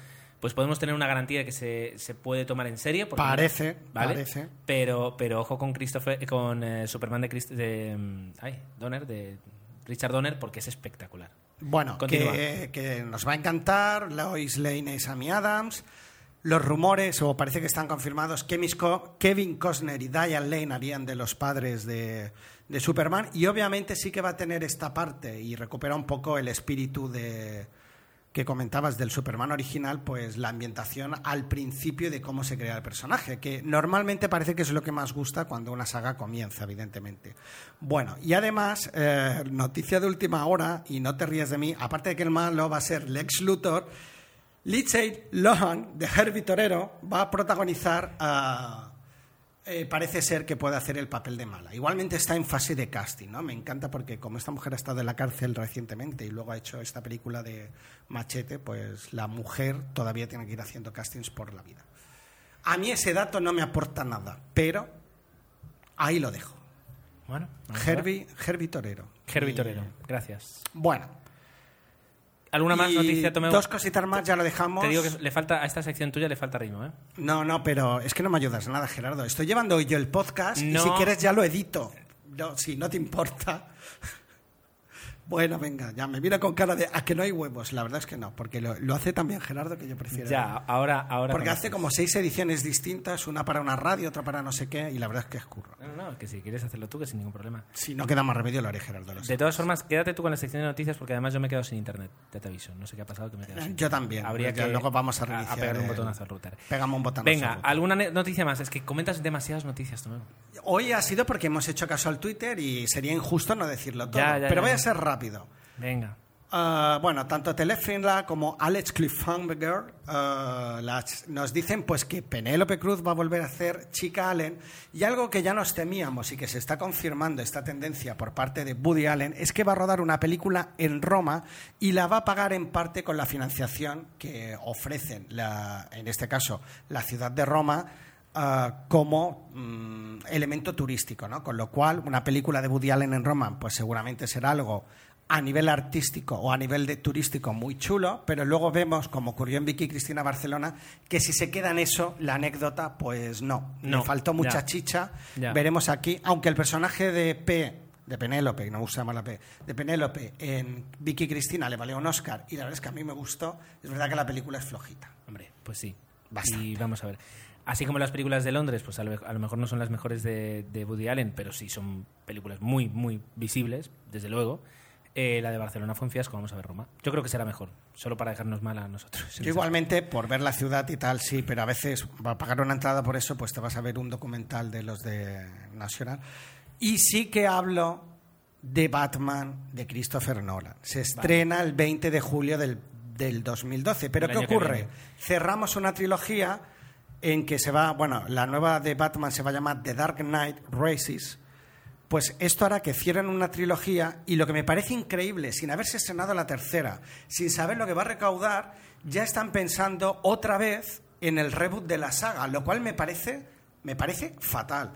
pues podemos tener una garantía de que se, se puede tomar en serio. Parece, ¿vale? parece. Pero, pero ojo con Christopher, con eh, Superman de, Christ- de mm, ay, Donner, de Richard Donner, porque es espectacular. Bueno, que, que nos va a encantar. Lois Lane y Sammy Adams. Los rumores, o parece que están confirmados, que Kevin Costner y Diane Lane harían de los padres de, de Superman. Y obviamente sí que va a tener esta parte y recupera un poco el espíritu de que comentabas del Superman original, pues la ambientación al principio de cómo se crea el personaje, que normalmente parece que es lo que más gusta cuando una saga comienza, evidentemente. Bueno, y además, eh, noticia de última hora, y no te rías de mí, aparte de que el malo va a ser Lex Luthor, Lindsay Lohan, de Herbie Torero, va a protagonizar a... eh, parece ser que puede hacer el papel de mala. Igualmente está en fase de casting, ¿no? Me encanta porque como esta mujer ha estado en la cárcel recientemente y luego ha hecho esta película de Machete, pues la mujer todavía tiene que ir haciendo castings por la vida. A mí ese dato no me aporta nada, pero ahí lo dejo. Bueno. Herbie, Herbie Torero. Herbie Y- Torero, gracias. Bueno. ¿Alguna más noticia? Dos cositas más, ya lo dejamos. Te digo que le falta, a esta sección tuya le falta ritmo, ¿eh? No, no, pero es que no me ayudas nada, Gerardo. Estoy llevando hoy yo el podcast y si quieres ya lo edito. No, si no te importa. Bueno, venga, ya me mira con cara de a que no hay huevos. La verdad es que no, porque lo, lo hace también Gerardo que yo prefiero. Ya, ahora... ahora Porque hace como seis ediciones distintas, una para una radio, otra para no sé qué, y la verdad es que es curro. No, no, que si quieres hacerlo tú, que sin ningún problema. Si no queda más remedio, lo haré Gerardo. lo. De todas formas, quédate tú con la sección de noticias porque además yo me he quedado sin internet. Ya te aviso. No sé qué ha pasado que me he quedado sin Yo también. Habría Ya que luego vamos a a, reiniciar pegar un el- botonazo al router. Pegamos un botón. Venga, ¿alguna noticia más? Es que comentas demasiadas noticias, Tomeu. Hoy ha sido porque hemos hecho caso al Twitter y sería injusto no decirlo todo. Ya, ya, pero ya. voy a ser rápido. Venga. Ah, bueno, tanto Telefinla como Alex Cliffhanger ah, las- nos dicen pues que Penélope Cruz va a volver a hacer Chica Allen y algo que ya nos temíamos y que se está confirmando esta tendencia por parte de Woody Allen es que va a rodar una película en Roma y la va a pagar en parte con la financiación que ofrecen, la- en este caso, la ciudad de Roma ah, como mm, elemento turístico, ¿no? Con lo cual, una película de Woody Allen en Roma, pues seguramente será algo a nivel artístico o a nivel de turístico muy chulo, pero luego vemos, como ocurrió en Vicky y Cristina Barcelona, que si se queda en eso, la anécdota, pues no. No, Le faltó mucha ya. chicha. Ya. Veremos aquí, aunque el personaje de P, de Penélope, no usa la P, de Penélope en Vicky y Cristina le valió un Oscar y la verdad es que a mí me gustó, es verdad que la película es flojita. Hombre, pues sí. Bastante. Y vamos a ver. Así como las películas de Londres, pues a lo, a lo mejor no son las mejores de, de Woody Allen, pero sí son películas muy, muy visibles, desde luego. Eh, la de Barcelona fue un fiasco, vamos a ver Roma. Yo creo que será mejor, solo para dejarnos mal a nosotros. Yo igualmente, por ver la ciudad y tal, sí, pero a veces va a pagar una entrada por eso, pues te vas a ver un documental de los de National. Y sí que hablo de Batman de Christopher Nolan. Se estrena el 20 de julio del, del 2012. Pero El ¿qué ocurre? Cerramos una trilogía en que se va, bueno, la nueva de Batman se va a llamar The Dark Knight Races. Pues esto hará que cierren una trilogía y lo que me parece increíble, sin haberse estrenado la tercera, sin saber lo que va a recaudar, ya están pensando otra vez en el reboot de la saga, lo cual me parece, me parece fatal.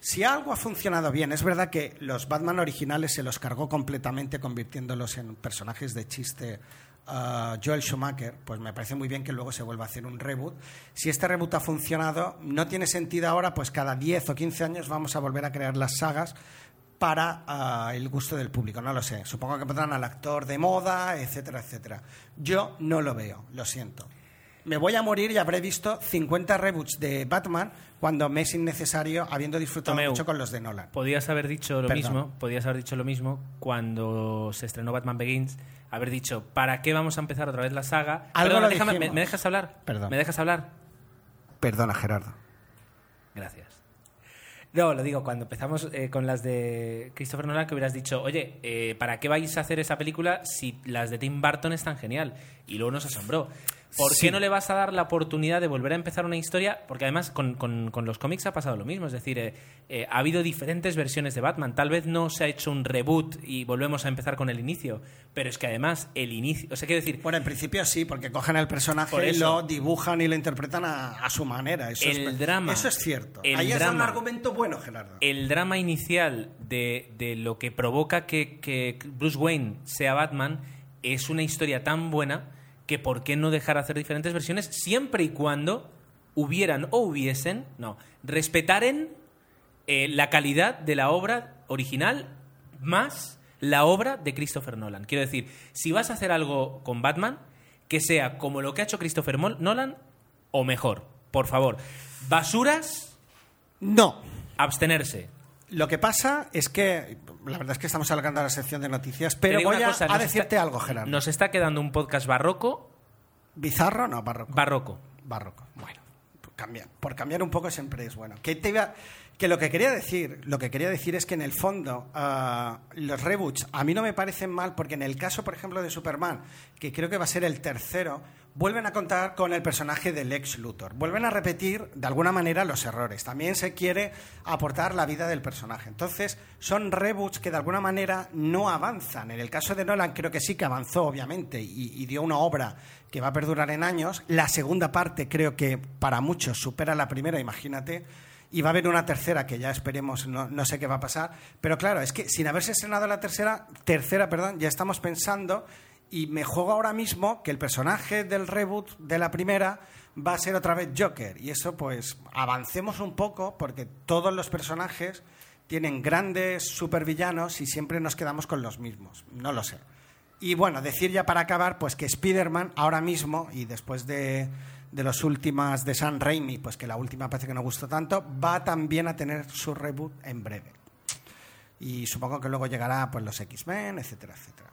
Si algo ha funcionado bien, es verdad que los Batman originales se los cargó completamente convirtiéndolos en personajes de chiste a Joel Schumacher, pues me parece muy bien que luego se vuelva a hacer un reboot. Si este reboot ha funcionado, no tiene sentido ahora, pues cada 10 o 15 años vamos a volver a crear las sagas para ah, el gusto del público, no lo sé. Supongo que pondrán al actor de moda, etcétera, etcétera. Yo no lo veo, lo siento. Me voy a morir y habré visto 50 reboots de Batman cuando me es innecesario, habiendo disfrutado Tomeu. mucho con los de Nolan. Podías haber dicho lo Perdón. mismo, podías haber dicho lo mismo cuando se estrenó Batman Begins, haber dicho, ¿para qué vamos a empezar otra vez la saga? Algo Perdona, lo déjame, ¿me, me dejas hablar? Perdón. ¿Me dejas hablar? Perdona, Gerardo. Gracias. No, lo digo, cuando empezamos eh, con las de Christopher Nolan, que hubieras dicho, oye, eh, ¿para qué vais a hacer esa película si las de Tim Burton están genial? Y luego nos asombró. ¿Por Sí. qué no le vas a dar la oportunidad de volver a empezar una historia? Porque además con, con- con los cómics ha pasado lo mismo. Es decir, eh, eh, ha habido diferentes versiones de Batman. Tal vez no se ha hecho un reboot y volvemos a empezar con el inicio. Pero es que además el inicio... O sea, quiero decir, Bueno, en principio sí, porque cogen el personaje y lo dibujan y lo interpretan a, a su manera. Eso El es, drama. Eso es cierto. El Ahí es un drama. argumento bueno, Gerardo. el drama inicial de, de lo que provoca que, que Bruce Wayne sea Batman es una historia tan buena que por qué no dejar hacer diferentes versiones siempre y cuando hubieran o hubiesen, no, respetaren eh, la calidad de la obra original más la obra de Christopher Nolan. Quiero decir, si vas a hacer algo con Batman, que sea como lo que ha hecho Christopher Nolan o mejor, por favor. Basuras, No. abstenerse. Lo que pasa es que, la verdad es que estamos alargando la sección de noticias, pero voy a, cosa, a nos decirte está- algo, Gerardo. Nos está quedando un podcast barroco, ¿Bizarro? No, barroco. barroco. Barroco. Bueno, por cambiar, por cambiar un poco siempre es bueno. Que, te iba- que lo que quería decir, lo que quería decir es que en el fondo ah, los reboots a mí no me parecen mal porque en el caso, por ejemplo, de Superman, que creo que va a ser el tercero, vuelven a contar con el personaje del ex Luthor. Vuelven a repetir de alguna manera los errores. También se quiere aportar la vida del personaje. Entonces, son reboots que de alguna manera no avanzan. En el caso de Nolan creo que sí que avanzó, obviamente, y, dio una obra que va a perdurar en años. La segunda parte creo que para muchos supera la primera, imagínate. Y va a haber una tercera que ya esperemos, no, no sé qué va a pasar. Pero claro, es que sin haberse estrenado la tercera, tercera, perdón, ya estamos pensando y me juego ahora mismo que el personaje del reboot de la primera va a ser otra vez Joker. Y eso, pues, avancemos un poco porque todos los personajes tienen grandes supervillanos y siempre nos quedamos con los mismos. No lo sé. Y bueno, decir ya para acabar, pues que Spider-Man ahora mismo, y después de, de las últimas de San Raimi, pues que la última parece que no gustó tanto, va también a tener su reboot en breve. Y supongo que luego llegará pues los X-Men, etcétera, etcétera.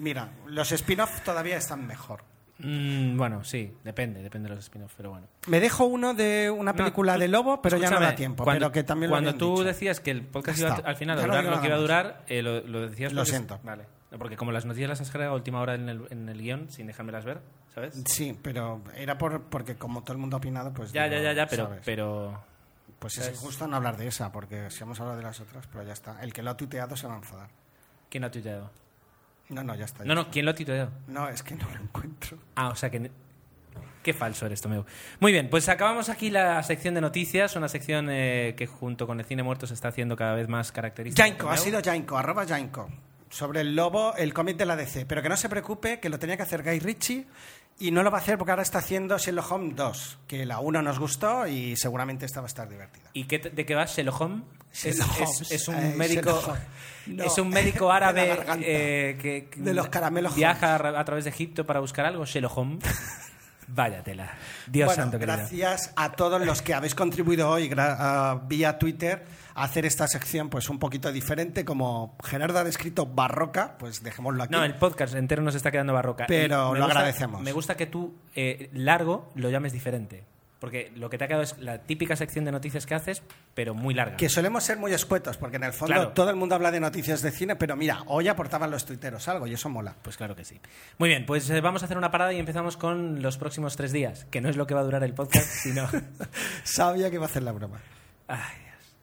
Mira, los spin-off todavía están mejor. Mm, bueno, sí, depende, depende de los spin-offs, pero bueno. Me dejo uno de una película No, de Lobo, pero ya no da tiempo. Cuando, pero que también cuando tú dicho. decías que el podcast iba al final a no durar lo que iba a durar, eh, lo, lo decías Lo porque- siento. Vale. Porque como las noticias las has cargado a última hora en el, en el guion, sin dejármelas ver, ¿sabes? Sí, pero era por, porque como todo el mundo ha opinado, pues... Ya, digo, ya, ya, ya, pero, ¿sabes? pero Pues es injusto no hablar de esa, porque si hemos hablado de las otras, pero ya está. El que lo ha tuiteado se va a enfadar. ¿quién lo ha tuiteado? No, no, ya está. No, no, ¿quién lo ha está. No, es que no lo encuentro. Ah, o sea que... Qué falso eres, Tomeu. Muy bien, pues acabamos aquí la sección de noticias, una sección eh, que junto con el cine muerto se está haciendo cada vez más característica. Jainko, ha sido Jainko, arroba Jainko. Sobre el lobo, el cómic de la DC. Pero que no se preocupe, que lo tenía que hacer Guy Ritchie y no lo va a hacer porque ahora está haciendo Sherlock Holmes 2, que la 1 nos gustó y seguramente esta va a estar divertida. ¿Y qué de qué va Sherlock Holmes? Es, es- un médico. No, es un <laughs> árabe eh, que, que De los caramelos viaja a, a través de Egipto para buscar algo. Sherlock Holmes. <laughs> Vaya tela. Dios bueno, santo querido. gracias a todos los que habéis contribuido hoy vía Twitter a hacer esta sección pues un poquito diferente, como Gerardo ha descrito barroca, pues dejémoslo aquí. No, el podcast entero nos está quedando barroca. Pero lo gusta- agradecemos. Me gusta que tú, eh, largo, lo llames diferente. Porque lo que te ha quedado es la típica sección de noticias que haces, pero muy larga. Que solemos ser muy escuetos, porque en el fondo Claro. todo el mundo habla de noticias de cine, pero mira, hoy aportaban los tuiteros algo y eso mola. Pues claro que sí. Muy bien, pues eh, vamos a hacer una parada y empezamos con los próximos tres días, que no es lo que va a durar el podcast, <laughs> sino... Sabía que iba a hacer la broma. Ay, Dios.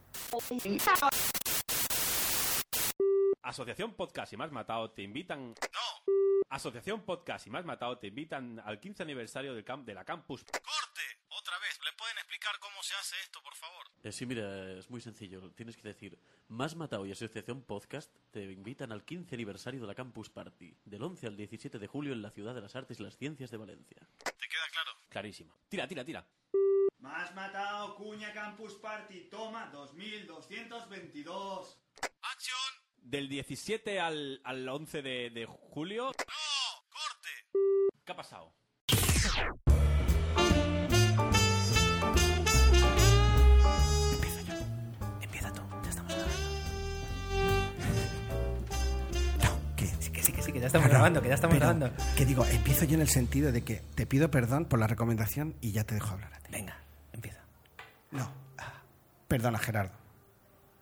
Asociación Podcast y Más Matado te invitan. ¡No! Asociación Podcast y Más Matado te invitan al 15 aniversario del camp de la Campus. Otra vez, ¿le pueden explicar cómo se hace esto, por favor? Eh, sí, mira, es muy sencillo. Tienes que decir, Más Matado y Asociación Podcast te invitan al 15 aniversario de la Campus Party, del 11 al 17 de julio en la Ciudad de las Artes y las Ciencias de Valencia. ¿Te queda claro? Clarísimo. Tira, tira, tira. Más matado, Cuña Campus Party, toma 2222. ¡Acción! Del 17 al, al 11 de, de julio. ¡No! ¡Corte! ¿Qué ha pasado? Que ya estamos grabando, que ya estamos grabando. Que digo, empiezo yo en el sentido de que te pido perdón por la recomendación y ya te dejo hablar a ti. Venga, empieza. No. Ah, Perdona, Gerardo.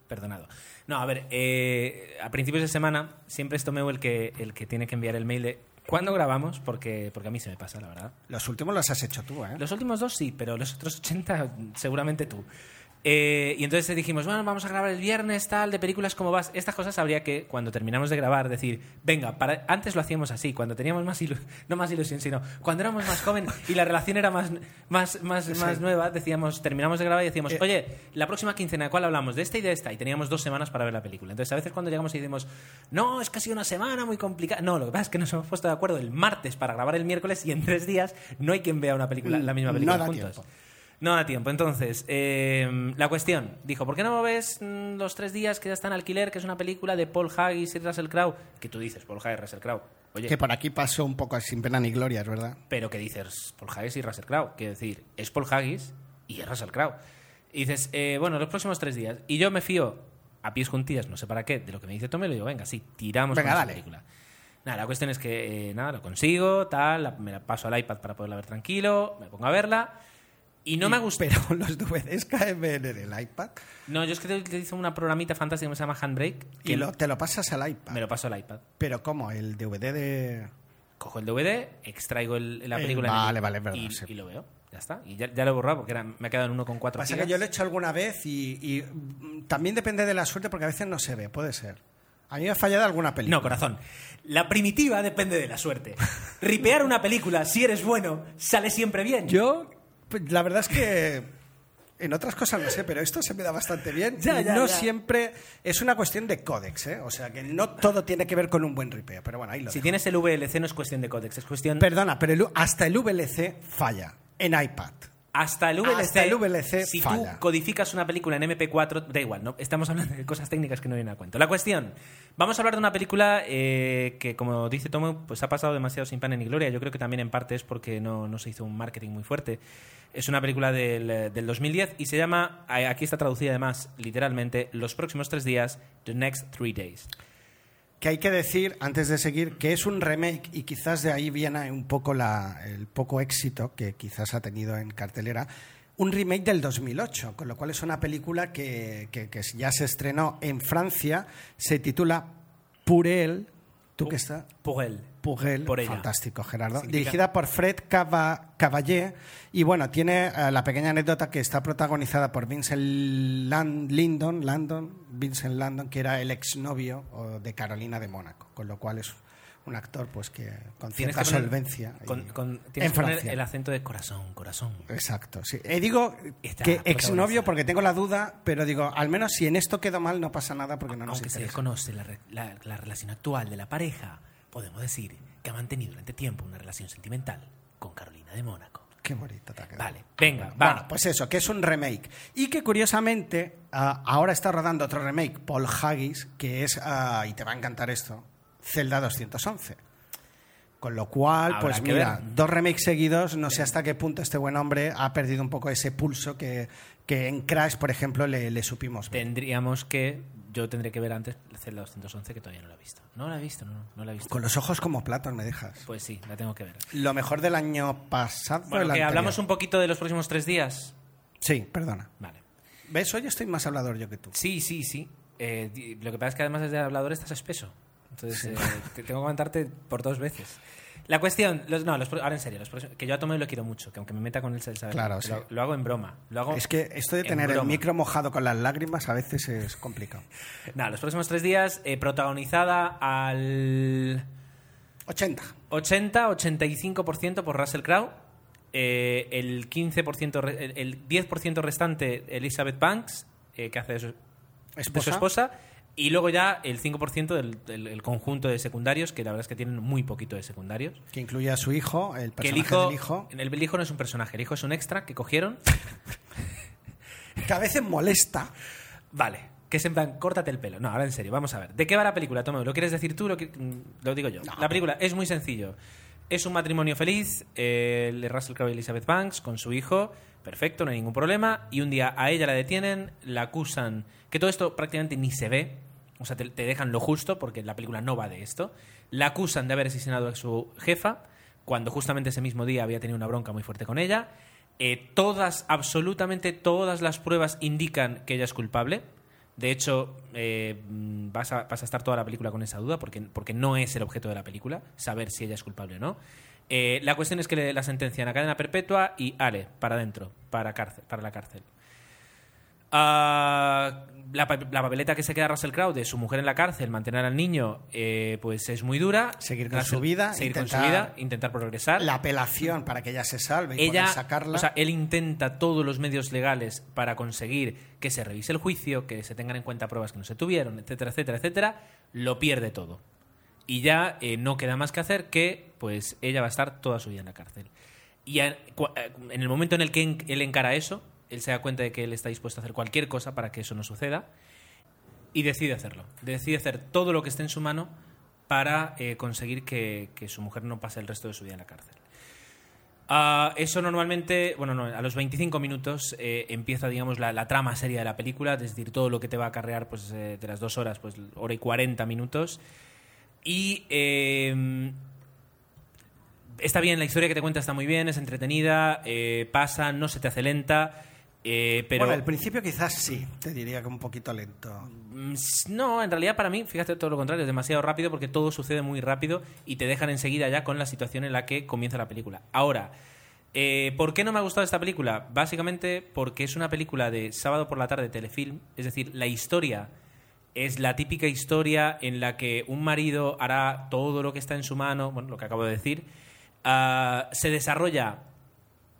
Perdonado. No, a ver, eh, a principios de semana siempre es Tomeu el que, el que tiene que enviar el mail de cuándo grabamos, porque, porque a mí se me pasa, la verdad. Los últimos los has hecho tú, ¿eh? Los últimos dos sí, pero los otros 80 seguramente tú. Eh, y entonces dijimos, bueno, vamos a grabar el viernes, tal, de películas, ¿cómo vas? Estas cosas habría que, cuando terminamos de grabar, decir, venga, para... antes lo hacíamos así, cuando teníamos más ilusión, <laughs> no más ilusión, sino cuando éramos más joven y la relación era más, más, más, más nueva, decíamos, terminamos de grabar y decíamos, Eh. oye, la próxima quincena, ¿de cuál hablamos? De esta y de esta. Y teníamos dos semanas para ver la película. Entonces, a veces cuando llegamos y decimos, no, es que ha sido una semana muy complicada. No, lo que pasa es que nos hemos puesto de acuerdo el martes para grabar el miércoles y en tres días no hay quien vea una película, la misma película juntos. tiempo. No da tiempo. Entonces, eh, la cuestión. Dijo, ¿por qué no ves mm, los tres días que ya está en alquiler, que es una película de Paul Haggis y Russell Crowe? Que tú dices, Paul Haggis y Russell Crowe. Oye, Que por aquí pasó un poco sin pena ni gloria, es verdad. pero que dices Paul Haggis y Russell Crowe. Quiero decir, es Paul Haggis y es Russell Crowe. Y dices, eh, bueno, los próximos tres días. Y yo me fío a pies juntillas, no sé para qué, de lo que me dice Tomé, le digo, venga, sí, tiramos Venga, con esa dale. película. Nada, la cuestión es que, eh, nada, lo consigo, tal, la- me la paso al iPad para poderla ver tranquilo, me pongo a verla. Y no me ha gustado. Pero <laughs> los DVDs caen en el iPad No, yo es que utilizo una programita fantástica que se llama Handbrake. y Que lo- te lo pasas al iPad. me lo paso al iPad. Pero ¿cómo? ¿El DVD de...? Cojo el DVD, extraigo el- la Eh, película en el- vale, vale, es verdad, y, sí. y lo veo. Ya está. Y ya, ya lo he borrado porque era- me ha quedado en 1,4 Pasa gigas. que yo lo he hecho alguna vez y, y, mm, también depende de la suerte porque a veces no se ve, puede ser. A mí me ha fallado alguna película. No, corazón. La primitiva depende de la suerte. Ripear una película, si eres bueno, sale siempre bien. Yo, la verdad es que en otras cosas no sé, pero esto se me da bastante bien. Ya, no ya. siempre es una cuestión de códex, ¿eh? O sea, que no todo tiene que ver con un buen ripeo, pero bueno, ahí lo Si dejo. tienes el VLC no es cuestión de códex, es cuestión... Perdona, pero el- hasta el VLC falla en iPad. Hasta el VLC, Hasta el VLC si falla. tú codificas una película en MP4, da igual, ¿no? Estamos hablando de cosas técnicas que no vienen a cuento. La cuestión, vamos a hablar de una película eh, que, como dice Tomo, pues ha pasado demasiado sin pan ni gloria. Yo creo que también en parte es porque no, no se hizo un marketing muy fuerte. Es una película del, eh, del 2010 y se llama, aquí está traducida además literalmente, Los próximos tres días, The Next Three Days. Que hay que decir, antes de seguir, que es un remake y quizás de ahí viene un poco la- el poco éxito que quizás ha tenido en cartelera. Un remake del 2008, con lo cual es una película que, que- que ya se estrenó en Francia, se titula Purel, ¿tú qué está? Por él. Pugel, Por ella. fantástico Gerardo, Significa- dirigida por Fred Cava- Caballé y bueno, tiene eh, la pequeña anécdota que está protagonizada por Vincent Lan- Lindon, Landon, Vincent Landon, que era el exnovio de Carolina de Mónaco, con lo cual es un actor pues que con cierta que solvencia con- con- tienes en que poner Francia. el acento de corazón, corazón. Exacto, sí. Eh, digo Está que exnovio porque tengo la duda, pero digo, al menos si en esto quedó mal no pasa nada porque no nos Aunque se desconoce la, re- la- la relación actual de la pareja, podemos decir que ha mantenido durante tiempo una relación sentimental con Carolina de Mónaco. Qué bonito te ha quedado. Vale, venga, va. Bueno, pues eso, que es un remake. Y que curiosamente ah, ahora está rodando otro remake, Paul Haggis, que es, ah, y te va a encantar esto, Zelda 211. Con lo cual, Habrá pues mira, ver. dos remakes seguidos, no sé hasta qué punto este buen hombre ha perdido un poco ese pulso que, que en Crash, por ejemplo, le, le supimos ver. Tendríamos que. Yo tendré que ver antes Zelda 211, que todavía no la he visto. No la he visto, no, no la he visto. Con los ojos como platos me dejas. Pues sí, la tengo que ver. Lo mejor del año pasado. Bueno, que hablamos un poquito de los próximos tres días. Sí, perdona. Vale. ¿Ves? Hoy estoy más hablador yo que tú. Sí, sí, sí. Eh, lo que pasa es que además desde hablador estás espeso. Entonces, eh, te tengo que aguantarte por dos veces. La cuestión, los, no, los, ahora en serio, los que yo a Tomé lo quiero mucho, que aunque me meta con él, ¿sabes? Claro, sí. lo, lo hago en broma. Lo hago Es que esto de en tener el broma. micro mojado con las lágrimas a veces es complicado. <laughs> Nada, los próximos tres días, eh, protagonizada al 80. 80-85% por Russell Crowe, eh, el 15%, re- el, el 10% restante Elizabeth Banks, eh, que hace de su, de su ¿Esposa? Y luego ya el 5% del, del- el conjunto de secundarios, que la verdad es que tienen muy poquito de secundarios. Que incluye a su hijo, el Que el personaje hijo, del hijo. El, el hijo no es un personaje, el hijo es un extra que cogieron. Que a veces molesta. Vale, que es en plan, córtate el pelo. No, ahora en serio, vamos a ver. ¿De qué va la película, Tomo? ¿Lo quieres decir tú? Lo, que- mm, lo digo yo. La película es muy sencillo. Es un matrimonio feliz, eh, el de Russell Crowe y Elizabeth Banks, con su hijo. Perfecto, no hay ningún problema. Y un día a ella la detienen, la acusan. Que todo esto prácticamente ni se ve. O sea, te, dejan lo justo, porque la película no va de esto. La acusan de haber asesinado a su jefa, cuando justamente ese mismo día había tenido una bronca muy fuerte con ella. Eh, todas, absolutamente todas las pruebas indican que ella es culpable. De hecho, eh, vas, a, vas a estar toda la película con esa duda, porque, porque no es el objeto de la película, saber si ella es culpable o no. Eh, la cuestión es que le, la sentencian a cadena perpetua y ale, para adentro, para, cárcel, para la cárcel. Ah, la, pa- la papeleta que se queda Russell Crowe de su mujer en la cárcel, mantener al niño, eh, pues es muy dura. Seguir con Russell- su vida, Seguir con su intentar- vida, intentar progresar La apelación para que ella se salve y ella, poder sacarla. o sea, él intenta todos los medios legales para conseguir que se revise el juicio, que se tengan en cuenta pruebas que no se tuvieron, etcétera, etcétera, etcétera. Lo pierde todo. Y ya eh, no queda más que hacer que, pues, ella va a estar toda su vida en la cárcel. Y eh, en el momento en el que él encara eso, él se da cuenta de que él está dispuesto a hacer cualquier cosa para que eso no suceda y decide hacerlo. Decide hacer todo lo que esté en su mano para eh, conseguir que, que su mujer no pase el resto de su vida en la cárcel. Ah, eso normalmente, bueno, no, a los 25 minutos eh, empieza, digamos, la, la trama seria de la película, es decir, todo lo que te va a acarrear pues, eh, de las dos horas, pues hora y 40 minutos. Y eh, está bien, la historia que te cuenta está muy bien, es entretenida, eh, pasa, no se te hace lenta, eh, pero... Bueno, al principio quizás sí, te diría que un poquito lento. Mm, No, en realidad para mí, fíjate todo lo contrario, es demasiado rápido porque todo sucede muy rápido y te dejan enseguida ya con la situación en la que comienza la película. Ahora, eh, ¿por qué no me ha gustado esta película? Básicamente porque es una película de sábado por la tarde, telefilm, es decir, la historia es la típica historia en la que un marido hará todo lo que está en su mano, bueno, lo que acabo de decir, ah, se desarrolla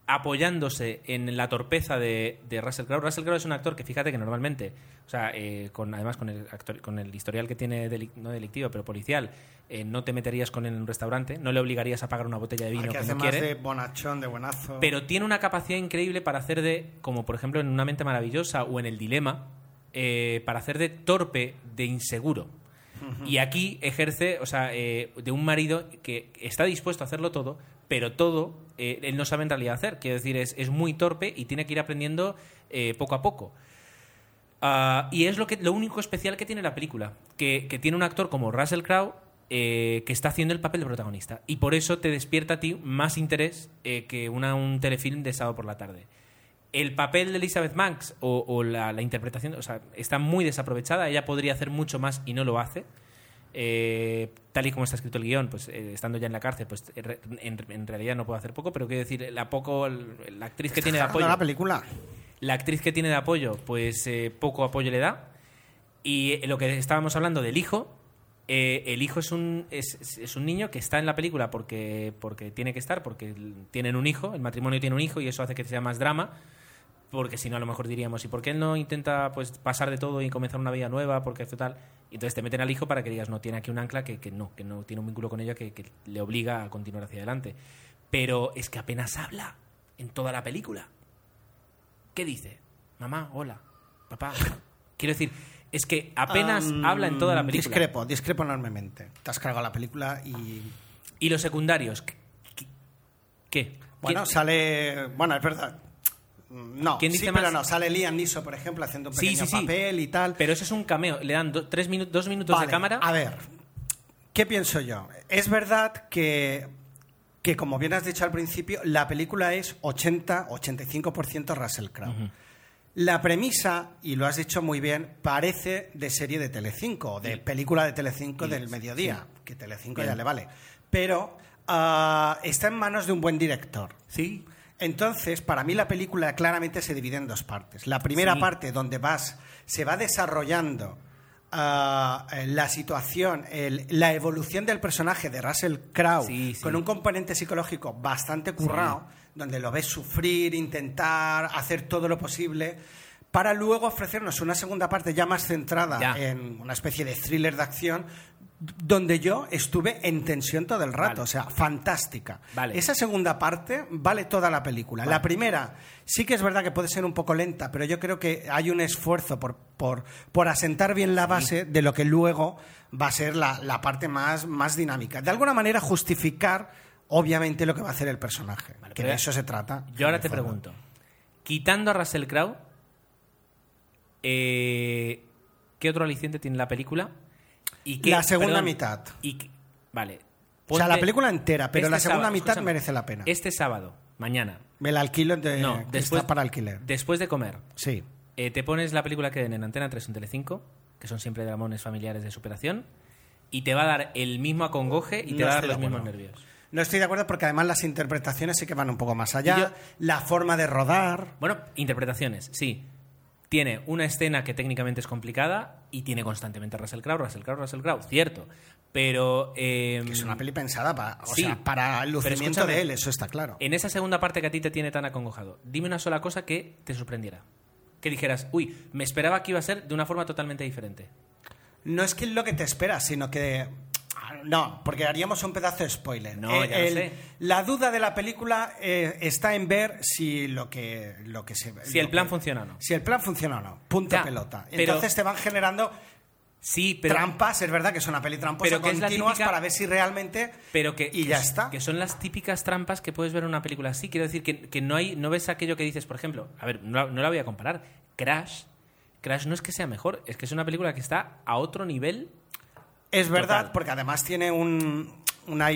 apoyándose en la torpeza de, de Russell Crowe. Russell Crowe es un actor que fíjate que normalmente, o sea, eh, con, además con el, actor, con el historial que tiene, no delictivo, pero policial, eh, no te meterías con él en un restaurante, no le obligarías a pagar una botella de vino que hace no más quiere. de bonachón, de buenazo. Pero tiene una capacidad increíble para hacer de, como por ejemplo en Una mente maravillosa o en El Dilema, eh, para hacer de torpe, de inseguro. Y aquí ejerce, o sea, eh, de un marido que está dispuesto a hacerlo todo, pero todo eh, él no sabe en realidad hacer. Quiero decir, es, es muy torpe y tiene que ir aprendiendo eh, poco a poco. Ah, y es lo, que, lo único especial que tiene la película, que, que tiene un actor como Russell Crowe eh, que está haciendo el papel de protagonista. Y por eso te despierta a ti más interés que una, un telefilm de sábado por la tarde. El papel de Elizabeth Banks o, la, interpretación está muy desaprovechada. Ella podría hacer mucho más y no lo hace. Eh, tal y como está escrito el guion, pues eh, estando ya en la cárcel, pues en, re- en- realidad no puedo hacer poco, pero quiero decir, la poco la actriz que tiene de apoyo la película. la actriz que tiene de apoyo, pues eh, poco apoyo le da. Y eh, lo que estábamos hablando del hijo, eh, el hijo es un, es- es un niño que está en la película porque, porque tiene que estar, porque tienen un hijo, el matrimonio tiene un hijo y eso hace que sea más drama. Porque si no, a lo mejor diríamos, ¿y por qué no intenta pues, pasar de todo y comenzar una vida nueva? Porque esto tal. Y entonces te meten al hijo para que digas, no, tiene aquí un ancla que, que no, que no tiene un vínculo con ella que, que le obliga a continuar hacia adelante. Pero es que apenas habla en toda la película. ¿Qué dice? Mamá, hola, papá. Quiero decir, es que apenas habla en toda la película. Discrepo, discrepo enormemente. Te has cargado la película y. Y los secundarios, ¿qué? ¿Qué? Bueno, ¿Quién- sale. Bueno, es verdad. No, ¿Quién sí, dice pero más? no. Sale Liam Neeson, por ejemplo, haciendo un Sí, pequeño sí, sí. papel y tal. Pero eso es un cameo. Le dan do- tres minu- dos minutos Vale, de cámara. A ver, ¿qué pienso yo? Es verdad que, que, como bien has dicho al principio, la película es 80-85% Russell Crowe. La premisa, y lo has dicho muy bien, parece de serie de Telecinco, o de película de Telecinco del mediodía, que Telecinco ya le vale. Pero ah, está en manos de un buen director. Sí. Entonces, para mí la película claramente se divide en dos partes. La primera Sí. parte donde vas, se va desarrollando ah, eh, la situación, el- la evolución del personaje de Russell Crowe Sí, sí. con un componente psicológico bastante currado, donde lo ves sufrir, intentar hacer todo lo posible, para luego ofrecernos una segunda parte ya más centrada Ya. en una especie de thriller de acción, donde yo estuve en tensión todo el rato, Vale. o sea, fantástica. Vale. Esa segunda parte vale toda la película. La primera sí que es verdad que puede ser un poco lenta, pero yo creo que hay un esfuerzo por, por, por asentar bien la base de lo que luego va a ser la, la parte más, más dinámica. De alguna manera justificar, obviamente, lo que va a hacer el personaje. que de eso se trata. Yo ahora te fondo. pregunto. Quitando a Russell Crowe, eh, ¿qué otro aliciente tiene la película? ¿Y qué- La segunda perdón, mitad. y vale. O sea, la película entera, pero la segunda sábado- mitad escúchame, merece la pena. Este sábado, mañana, Me la alquilo de, no, después, está para alquiler. después de comer, Sí. eh, te pones la película que den en Antena 3 en Telecinco, que son siempre dramones familiares de superación, y te va a dar el mismo acongoje y te No va a dar los mismos nervios. No estoy de acuerdo porque además las interpretaciones sí que van un poco más allá. Yo- La forma de rodar. Bueno, interpretaciones, sí. Tiene una escena que técnicamente es complicada y tiene constantemente Russell Crowe, Russell Crowe, Russell Crowe, cierto. Pero... eh, Que es una peli pensada para, o sí, sea, para el lucimiento de él, eso está claro. En esa segunda parte que a ti te tiene tan acongojado, dime una sola cosa que te sorprendiera. Que dijeras, uy, me esperaba que iba a ser de una forma totalmente diferente. No es que es lo que te esperas, sino que. No, porque haríamos un pedazo de spoiler. No, ya lo sé. La duda de la película eh, está en ver si lo que, lo que se Si el plan que- funciona o no. Si el plan funciona o no. Punto Ya, pelota. pero- Entonces te van generando Sí, pero... trampas, es verdad que es una peli tramposa Pero que continuas típica- para ver si realmente. Pero que, y ya está. Que son las típicas trampas que puedes ver en una película así. Quiero decir que, que no hay no ves aquello que dices, por ejemplo, a ver, no, no la voy a comparar. Crash. Crash no es que sea mejor, es que es una película que está a otro nivel. Es verdad, Total. porque además tiene un, una-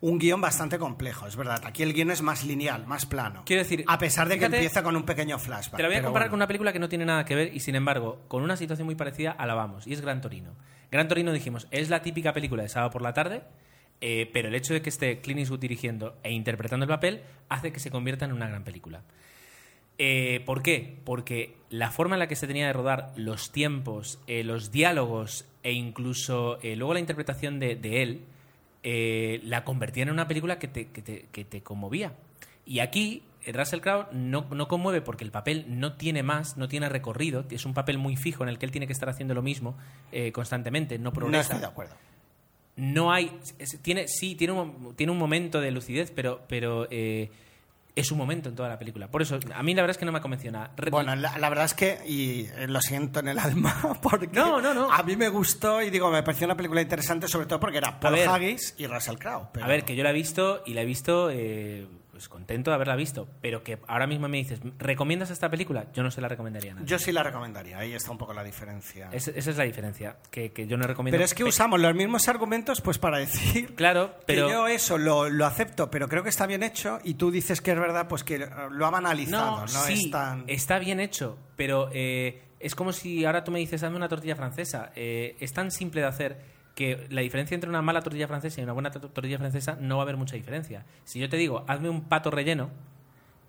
un guion bastante complejo, es verdad. Aquí el guion es más lineal, más plano. Quiero decir, a pesar de que empieza con un pequeño flashback. Te la voy a comparar bueno. con una película que no tiene nada que ver y sin embargo, con una situación muy parecida, alabamos. Y es Gran Torino. Gran Torino dijimos, es la típica película de sábado por la tarde, eh, pero el hecho de que esté Clint Eastwood dirigiendo e interpretando el papel hace que se convierta en una gran película. Eh, ¿Por qué? Porque la forma en la que se tenía de rodar, los tiempos, eh, los diálogos e incluso eh, luego la interpretación de, de él, eh, la convertía en una película que te, que te- que te conmovía. Y aquí eh, Russell Crowe no, no conmueve porque el papel no tiene más, no tiene recorrido, es un papel muy fijo en el que él tiene que estar haciendo lo mismo eh, constantemente, no No progresa. estoy de acuerdo. no hay es- tiene sí tiene un, tiene un momento de lucidez pero pero eh, es un momento en toda la película por eso a mí la verdad es que no me nada Re- Bueno, la, la verdad es que, y eh, lo siento en el <laughs> alma, porque No, no, no. a mí me gustó y digo, me pareció una película interesante, sobre todo porque era Paul ver. Haggis y Russell Crowe. pero- a ver que yo la he visto y la he visto eh, pues contento de haberla visto pero que ahora mismo me dices recomiendas esta película yo no se la recomendaría a nadie Yo sí la recomendaría, ahí está un poco la diferencia. Es- esa es la diferencia que, que yo no recomiendo Pero es que usamos los mismos argumentos pues para decir claro pero que yo eso lo, lo acepto, pero creo que está bien hecho y tú dices que es verdad, pues que lo ha banalizado, no, sí, es tan... está bien hecho, pero eh, es como si ahora tú me dices, dame una tortilla francesa. Eh, es tan simple de hacer que la diferencia entre una mala tortilla francesa y una buena to- tortilla francesa no va a haber mucha diferencia. Si yo te digo, hazme un pato relleno,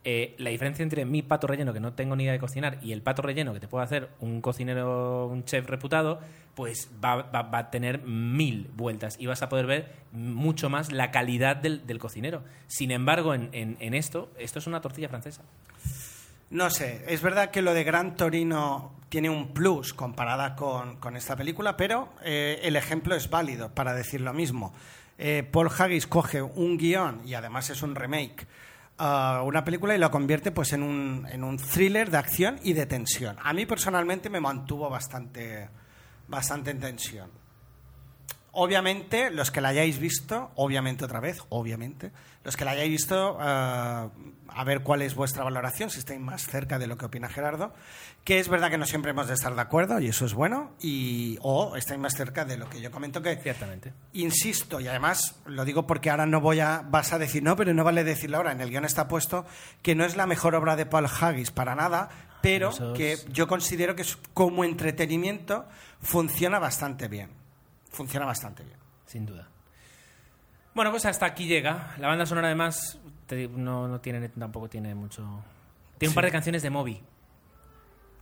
eh, la diferencia entre mi pato relleno, que no tengo ni idea de cocinar, y el pato relleno que te puede hacer un cocinero, un chef reputado, pues va, va- va a tener mil vueltas y vas a poder ver mucho más la calidad del, del cocinero. Sin embargo, en, en- en esto, esto es una tortilla francesa. No sé, es verdad que lo de Gran Torino tiene un plus comparada con, con esta película, pero eh, el ejemplo es válido para decir lo mismo. Eh, Paul Haggis coge un guion, y además es un remake, a una película y lo convierte pues, en, un, en un thriller de acción y de tensión. A mí personalmente me mantuvo bastante, bastante en tensión. Obviamente, los que la hayáis visto, obviamente otra vez, obviamente, los que la hayáis visto, eh, a ver cuál es vuestra valoración, si estáis más cerca de lo que opina Gerardo, que es verdad que no siempre hemos de estar de acuerdo, y eso es bueno, y, o estáis más cerca de lo que yo comento, que Ciertamente. insisto, y además lo digo porque ahora no voy a, vas a decir, no, pero no vale decirlo ahora, en el guion está puesto que no es la mejor obra de Paul Haggis para nada, pero que yo considero que como entretenimiento funciona bastante bien. Funciona bastante bien. Sin duda. Bueno, pues hasta aquí llega. La banda sonora, además, te no, no tiene, tampoco tiene mucho. Tiene un par de canciones de Moby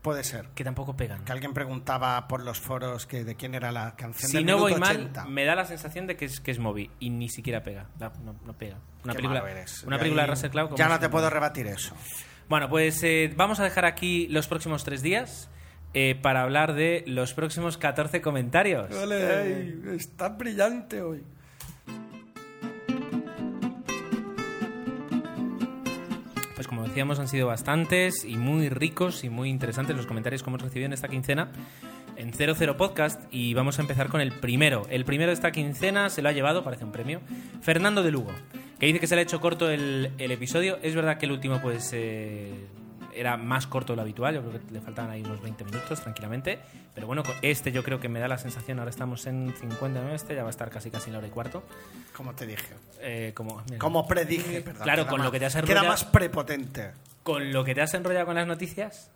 Puede ser. que tampoco pegan. Que alguien preguntaba por los foros que de quién era la canción Si del no voy mal, 80. me da la sensación de que es, que es Moby y ni siquiera pega. No, no- no pega. Una Qué película, una película ahí de Russell Crowe. Ya no te puedo rebatir eso. Bueno, pues eh, vamos a dejar aquí los próximos tres días eh, para hablar de los próximos 14 comentarios. está brillante hoy. Pues como decíamos, han sido bastantes y muy ricos y muy interesantes los comentarios que hemos recibido en esta quincena en 00 Podcast y vamos a empezar con el primero. El primero de esta quincena se lo ha llevado, parece un premio, Fernando de Lugo, que dice que se le ha hecho corto el, el episodio. Es verdad que el último pues eh, era más corto de lo habitual, yo creo que le faltaban ahí unos 20 minutos tranquilamente, pero bueno, este yo creo que me da la sensación, ahora estamos en 59, este ya va a estar casi casi en la hora y cuarto. Como te dije. Eh, como, mira, Como predije, perdón. Claro, queda con más- lo que te has Queda enrollado. más prepotente. con lo que te has enrollado con las noticias.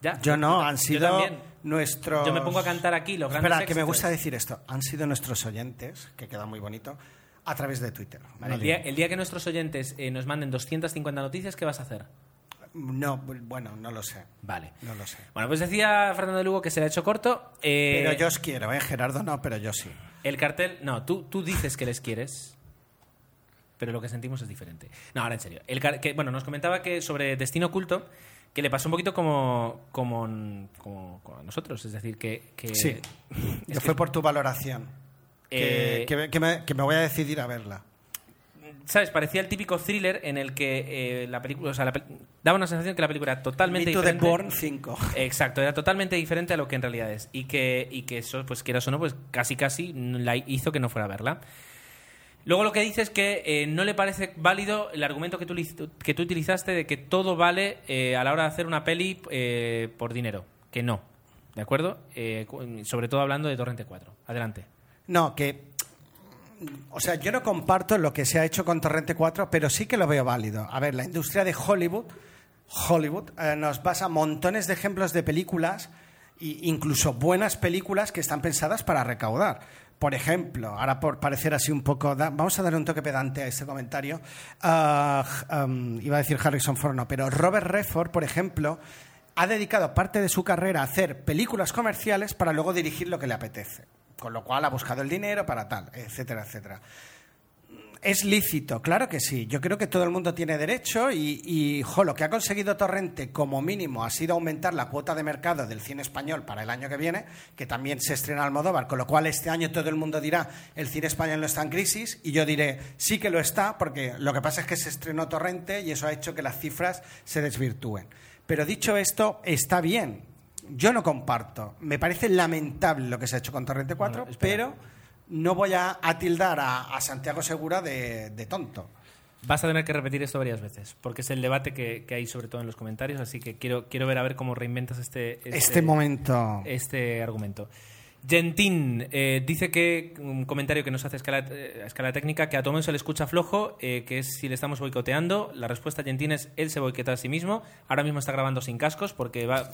Ya. Yo no, han Yo sido también. nuestros... Yo me pongo a cantar aquí los grandes Espera, que me gusta decir esto. Han sido nuestros oyentes, que queda muy bonito, a través de Twitter. Vale, el, día, el día que nuestros oyentes eh, nos manden 250 noticias, ¿qué vas a hacer? No, bueno, no lo sé. Vale. No lo sé. Bueno, pues decía Fernando de Lugo que se le ha hecho corto. eh, Pero yo os quiero, ¿eh? Gerardo no, pero yo sí. El cartel, no, tú, tú dices que les quieres, pero lo que sentimos es diferente. No, ahora en serio. El que, bueno, nos comentaba que sobre Destino Oculto, que le pasó un poquito como, como, como, como a nosotros, es decir, que... que Sí. es que- fue por tu valoración. Que, Eh, que me, que me voy a decidir a verla. ¿Sabes? Parecía el típico thriller en el que eh, la película. O sea, la daba una sensación que la película era totalmente diferente. Born 5. <laughs> Exacto, era totalmente diferente a lo que en realidad es. Y que, y que eso, pues quieras o no, pues casi casi la hizo que no fuera a verla. Luego lo que dice es que eh, no le parece válido el argumento que tú, que tú utilizaste de que todo vale eh, a la hora de hacer una peli eh, por dinero. Que no. ¿De acuerdo? Cu- sobre todo hablando de Torrente 4. Adelante. No, que. O sea, yo no comparto lo que se ha hecho con Torrente 4, pero sí que lo veo válido. A ver, la industria de Hollywood, Hollywood eh, nos basa montones de ejemplos de películas, e incluso buenas películas que están pensadas para recaudar. Por ejemplo, ahora por parecer así un poco, vamos a dar un toque pedante a este comentario. Ah, iba a decir Harrison Ford, no, pero Robert Redford, por ejemplo, ha dedicado parte de su carrera a hacer películas comerciales para luego dirigir lo que le apetece. Con lo cual ha buscado el dinero para tal, etcétera, etcétera. Es lícito, claro que sí. Yo creo que todo el mundo tiene derecho y, y, jo, lo que ha conseguido Torrente como mínimo ha sido aumentar la cuota de mercado del cine español para el año que viene, que también se estrena Almodóvar, con lo cual este año todo el mundo dirá el cine español no está en crisis y yo diré sí que lo está porque lo que pasa es que se estrenó Torrente y eso ha hecho que las cifras se desvirtúen. Pero dicho esto, está bien. Yo no comparto. Me parece lamentable lo que se ha hecho con Torrente 4, Bueno, espera. pero no voy a, a tildar a, a Santiago Segura de, de tonto. Vas a tener que repetir esto varias veces, porque es el debate que, que hay sobre todo en los comentarios, así que quiero, quiero ver a ver cómo reinventas este, Este, momento. este argumento. Gentín eh, dice que, un comentario que nos hace a escala, eh, a escala técnica, que a Tomeo se le escucha flojo, eh, que es si le estamos boicoteando. La respuesta de Gentín es él se boicotea a sí mismo. Ahora mismo está grabando sin cascos porque va,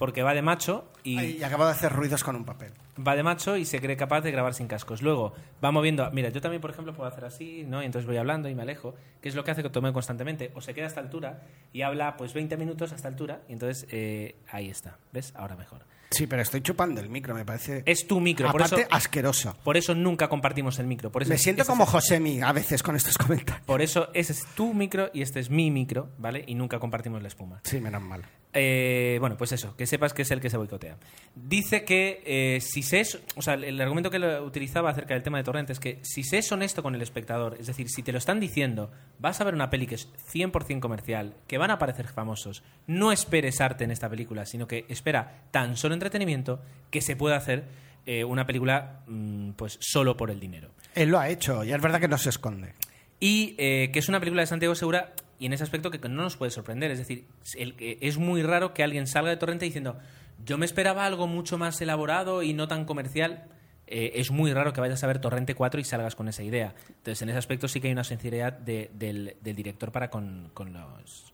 porque va de macho y Ay, y acabo de hacer ruidos con un papel. va de macho y se cree capaz de grabar sin cascos. Luego va moviendo. Mira, yo también, por ejemplo, puedo hacer así, ¿no? Y entonces voy hablando y me alejo, que es lo que hace que Tomeo constantemente. O se queda a esta altura y habla pues 20 minutos a esta altura y entonces eh, ahí está. ¿Ves? Ahora mejor. Sí, pero estoy chupando el micro, me parece. Es tu micro, por eso, asqueroso. por eso nunca compartimos el micro. Por eso Me siento como es- Josemi a veces con estos comentarios. Por eso ese es tu micro y este es mi micro, ¿vale? Y nunca compartimos la espuma. Sí, menos mal. Eh, bueno, pues eso, que sepas que es el que se boicotea. Dice que eh, si se es, o sea, el, argumento que lo utilizaba acerca del tema de Torrente es que si se es honesto con el espectador, es decir, si te lo están diciendo, vas a ver una peli que es 100% comercial, que van a aparecer famosos, no esperes arte en esta película, sino que espera tan solo entretenimiento que se pueda hacer eh, una película mm, pues solo por el dinero Él lo ha hecho y es verdad que no se esconde. y que es una película de Santiago Segura y en ese aspecto que no nos puede sorprender. Es decir, el- es muy raro que alguien salga de Torrente diciendo yo me esperaba algo mucho más elaborado y no tan comercial. Eh, es muy raro que vayas a ver Torrente 4 y salgas con esa idea. Entonces, en ese aspecto sí que hay una sinceridad de- del, del director para con, con los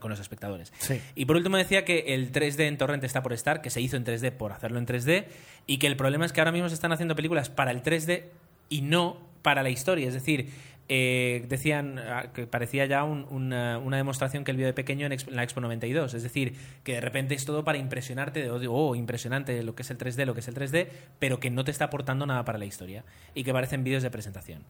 con los espectadores. Sí. Y por último decía que el 3D en Torrente está por estar, que se hizo en 3D por hacerlo en 3D, y que el problema es que ahora mismo se están haciendo películas para el 3D y no para la historia. Es decir, eh, decían ah, que parecía ya un- una, una demostración que él vio de pequeño en, Expo- en la Expo 92. Es decir, que de repente es todo para impresionarte, de, oh, impresionante lo que es el 3D, lo que es el 3D, pero que no te está aportando nada para la historia y que parecen vídeos de presentación.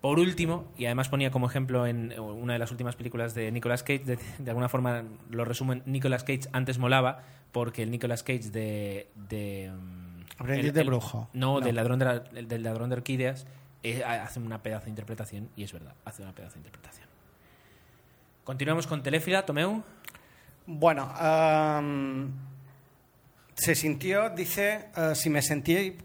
Por último, y además ponía como ejemplo en una de las últimas películas de Nicolas Cage, de, de alguna forma lo resumen, Nicolas Cage antes molaba porque el Nicolas Cage de... de mm, Aprendiz de brujo. No, No. Del, ladrón de la- el del ladrón de orquídeas eh, hace una pedazo de interpretación y es verdad, hace una pedazo de interpretación. Continuamos con Telefila, Tomeu. Bueno, am, se sintió, dice, eh, si me sentí... Eh,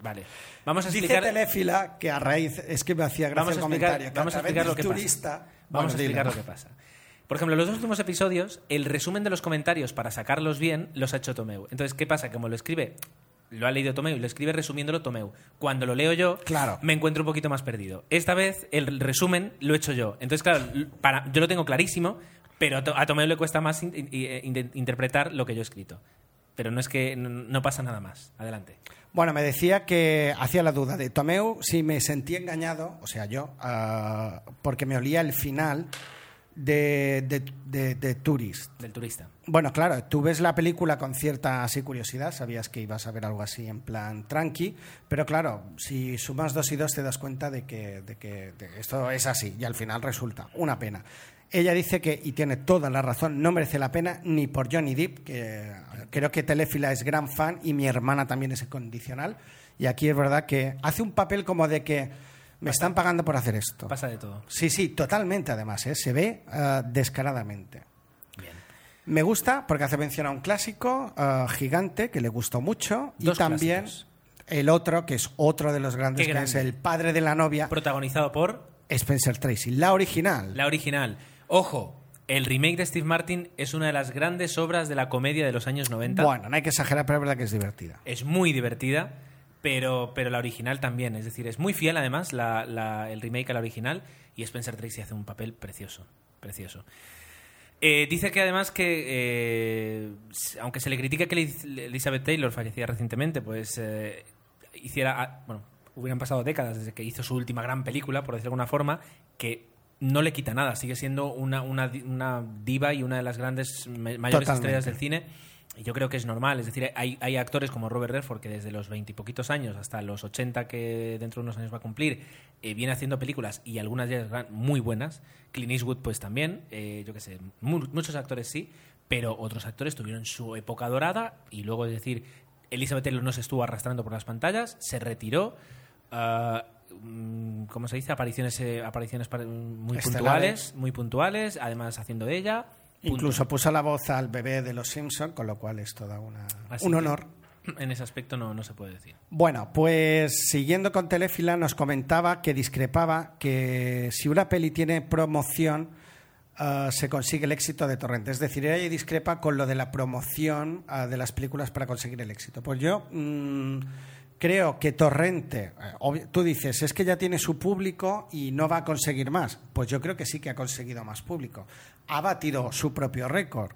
vale. Vamos a dice explicar... Teléfila que a raíz, es que me hacía gracia Vamos a el explicar, comentario, que vamos a a explicar lo que turista... pasa. Vamos Bueno, a explicar lo que pasa. Por ejemplo, los dos últimos episodios, el resumen de los comentarios para sacarlos bien los ha hecho Tomeu. Entonces, ¿qué pasa? Como lo escribe, lo ha leído Tomeu y lo escribe resumiéndolo Tomeu. Cuando lo leo yo, Claro. me encuentro un poquito más perdido. Esta vez el resumen lo he hecho yo. Entonces, claro, para, yo lo tengo clarísimo, pero a To- a Tomeu le cuesta más in- in- in- interpretar lo que yo he escrito. Pero no es que no, no pasa nada más. Adelante. Bueno, me decía que hacía la duda de Tomeu si me sentí engañado, o sea, yo, ah, porque me olía el final de, de, de- de Tourist. Del turista. Bueno, claro, tú ves la película con cierta así curiosidad, sabías que ibas a ver algo así en plan tranqui, pero claro, si sumas dos y dos te das cuenta de que, de que esto es así y al final resulta una pena. Ella dice que, y tiene toda la razón, no merece la pena ni por Johnny Depp, que creo que Telefila es gran fan y mi hermana también es incondicional, y aquí es verdad que hace un papel como de que me están pagando por hacer esto. Pasa de todo. Sí, sí, totalmente además, ¿eh? se ve ah, descaradamente. Bien. Me gusta porque hace mención a un clásico ah, gigante que le gustó mucho y también clásicos. el otro, que es otro de los grandes, que es grande. el padre de la novia, Protagonizado por Spencer Tracy, la original. La original. Ojo, el remake de Steve Martin es una de las grandes obras de la comedia de los años 90. Bueno, no hay que exagerar, pero es verdad que es divertida. Es muy divertida, pero, pero la original también. Es decir, es muy fiel además la- la- el remake a la original y Spencer Tracy hace un papel precioso. Precioso. Eh, dice que además que, eh, aunque se le critica que Liz- Elizabeth Taylor fallecía recientemente, pues eh, hiciera, ah, bueno, hubieran pasado décadas desde que hizo su última gran película, por decirlo de alguna forma, que no le quita nada, sigue siendo una, una, una diva y una de las grandes ma- mayores Totalmente. estrellas del cine yo creo que es normal, es decir, hay, hay actores como Robert Redford que desde los veintipoquitos años hasta los 80 que dentro de unos años va a cumplir, eh, viene haciendo películas y algunas ya gran- muy buenas. Clint Eastwood pues también, eh, yo qué sé, mu- muchos actores sí, pero otros actores tuvieron su época dorada y luego es decir, Elizabeth Taylor no se estuvo arrastrando por las pantallas, se retiró. mm, ¿Cómo se dice? Apariciones, eh, apariciones par- muy Estelares. puntuales, muy puntuales, además haciendo de ella. Punto. Incluso puso la voz al bebé de los Simpson, con lo cual es toda una, Así un honor. <clears throat> En ese aspecto no, no se puede decir. Bueno, pues siguiendo con Telefila nos comentaba que discrepaba que si una peli tiene promoción ah, se consigue el éxito de Torrente. Es decir, ella discrepa con lo de la promoción ah, de las películas para conseguir el éxito. Pues yo mm, creo que Torrente, eh, tú dices, es que ya tiene su público y no va a conseguir más. Pues yo creo que sí que ha conseguido más público. Ha batido su propio récord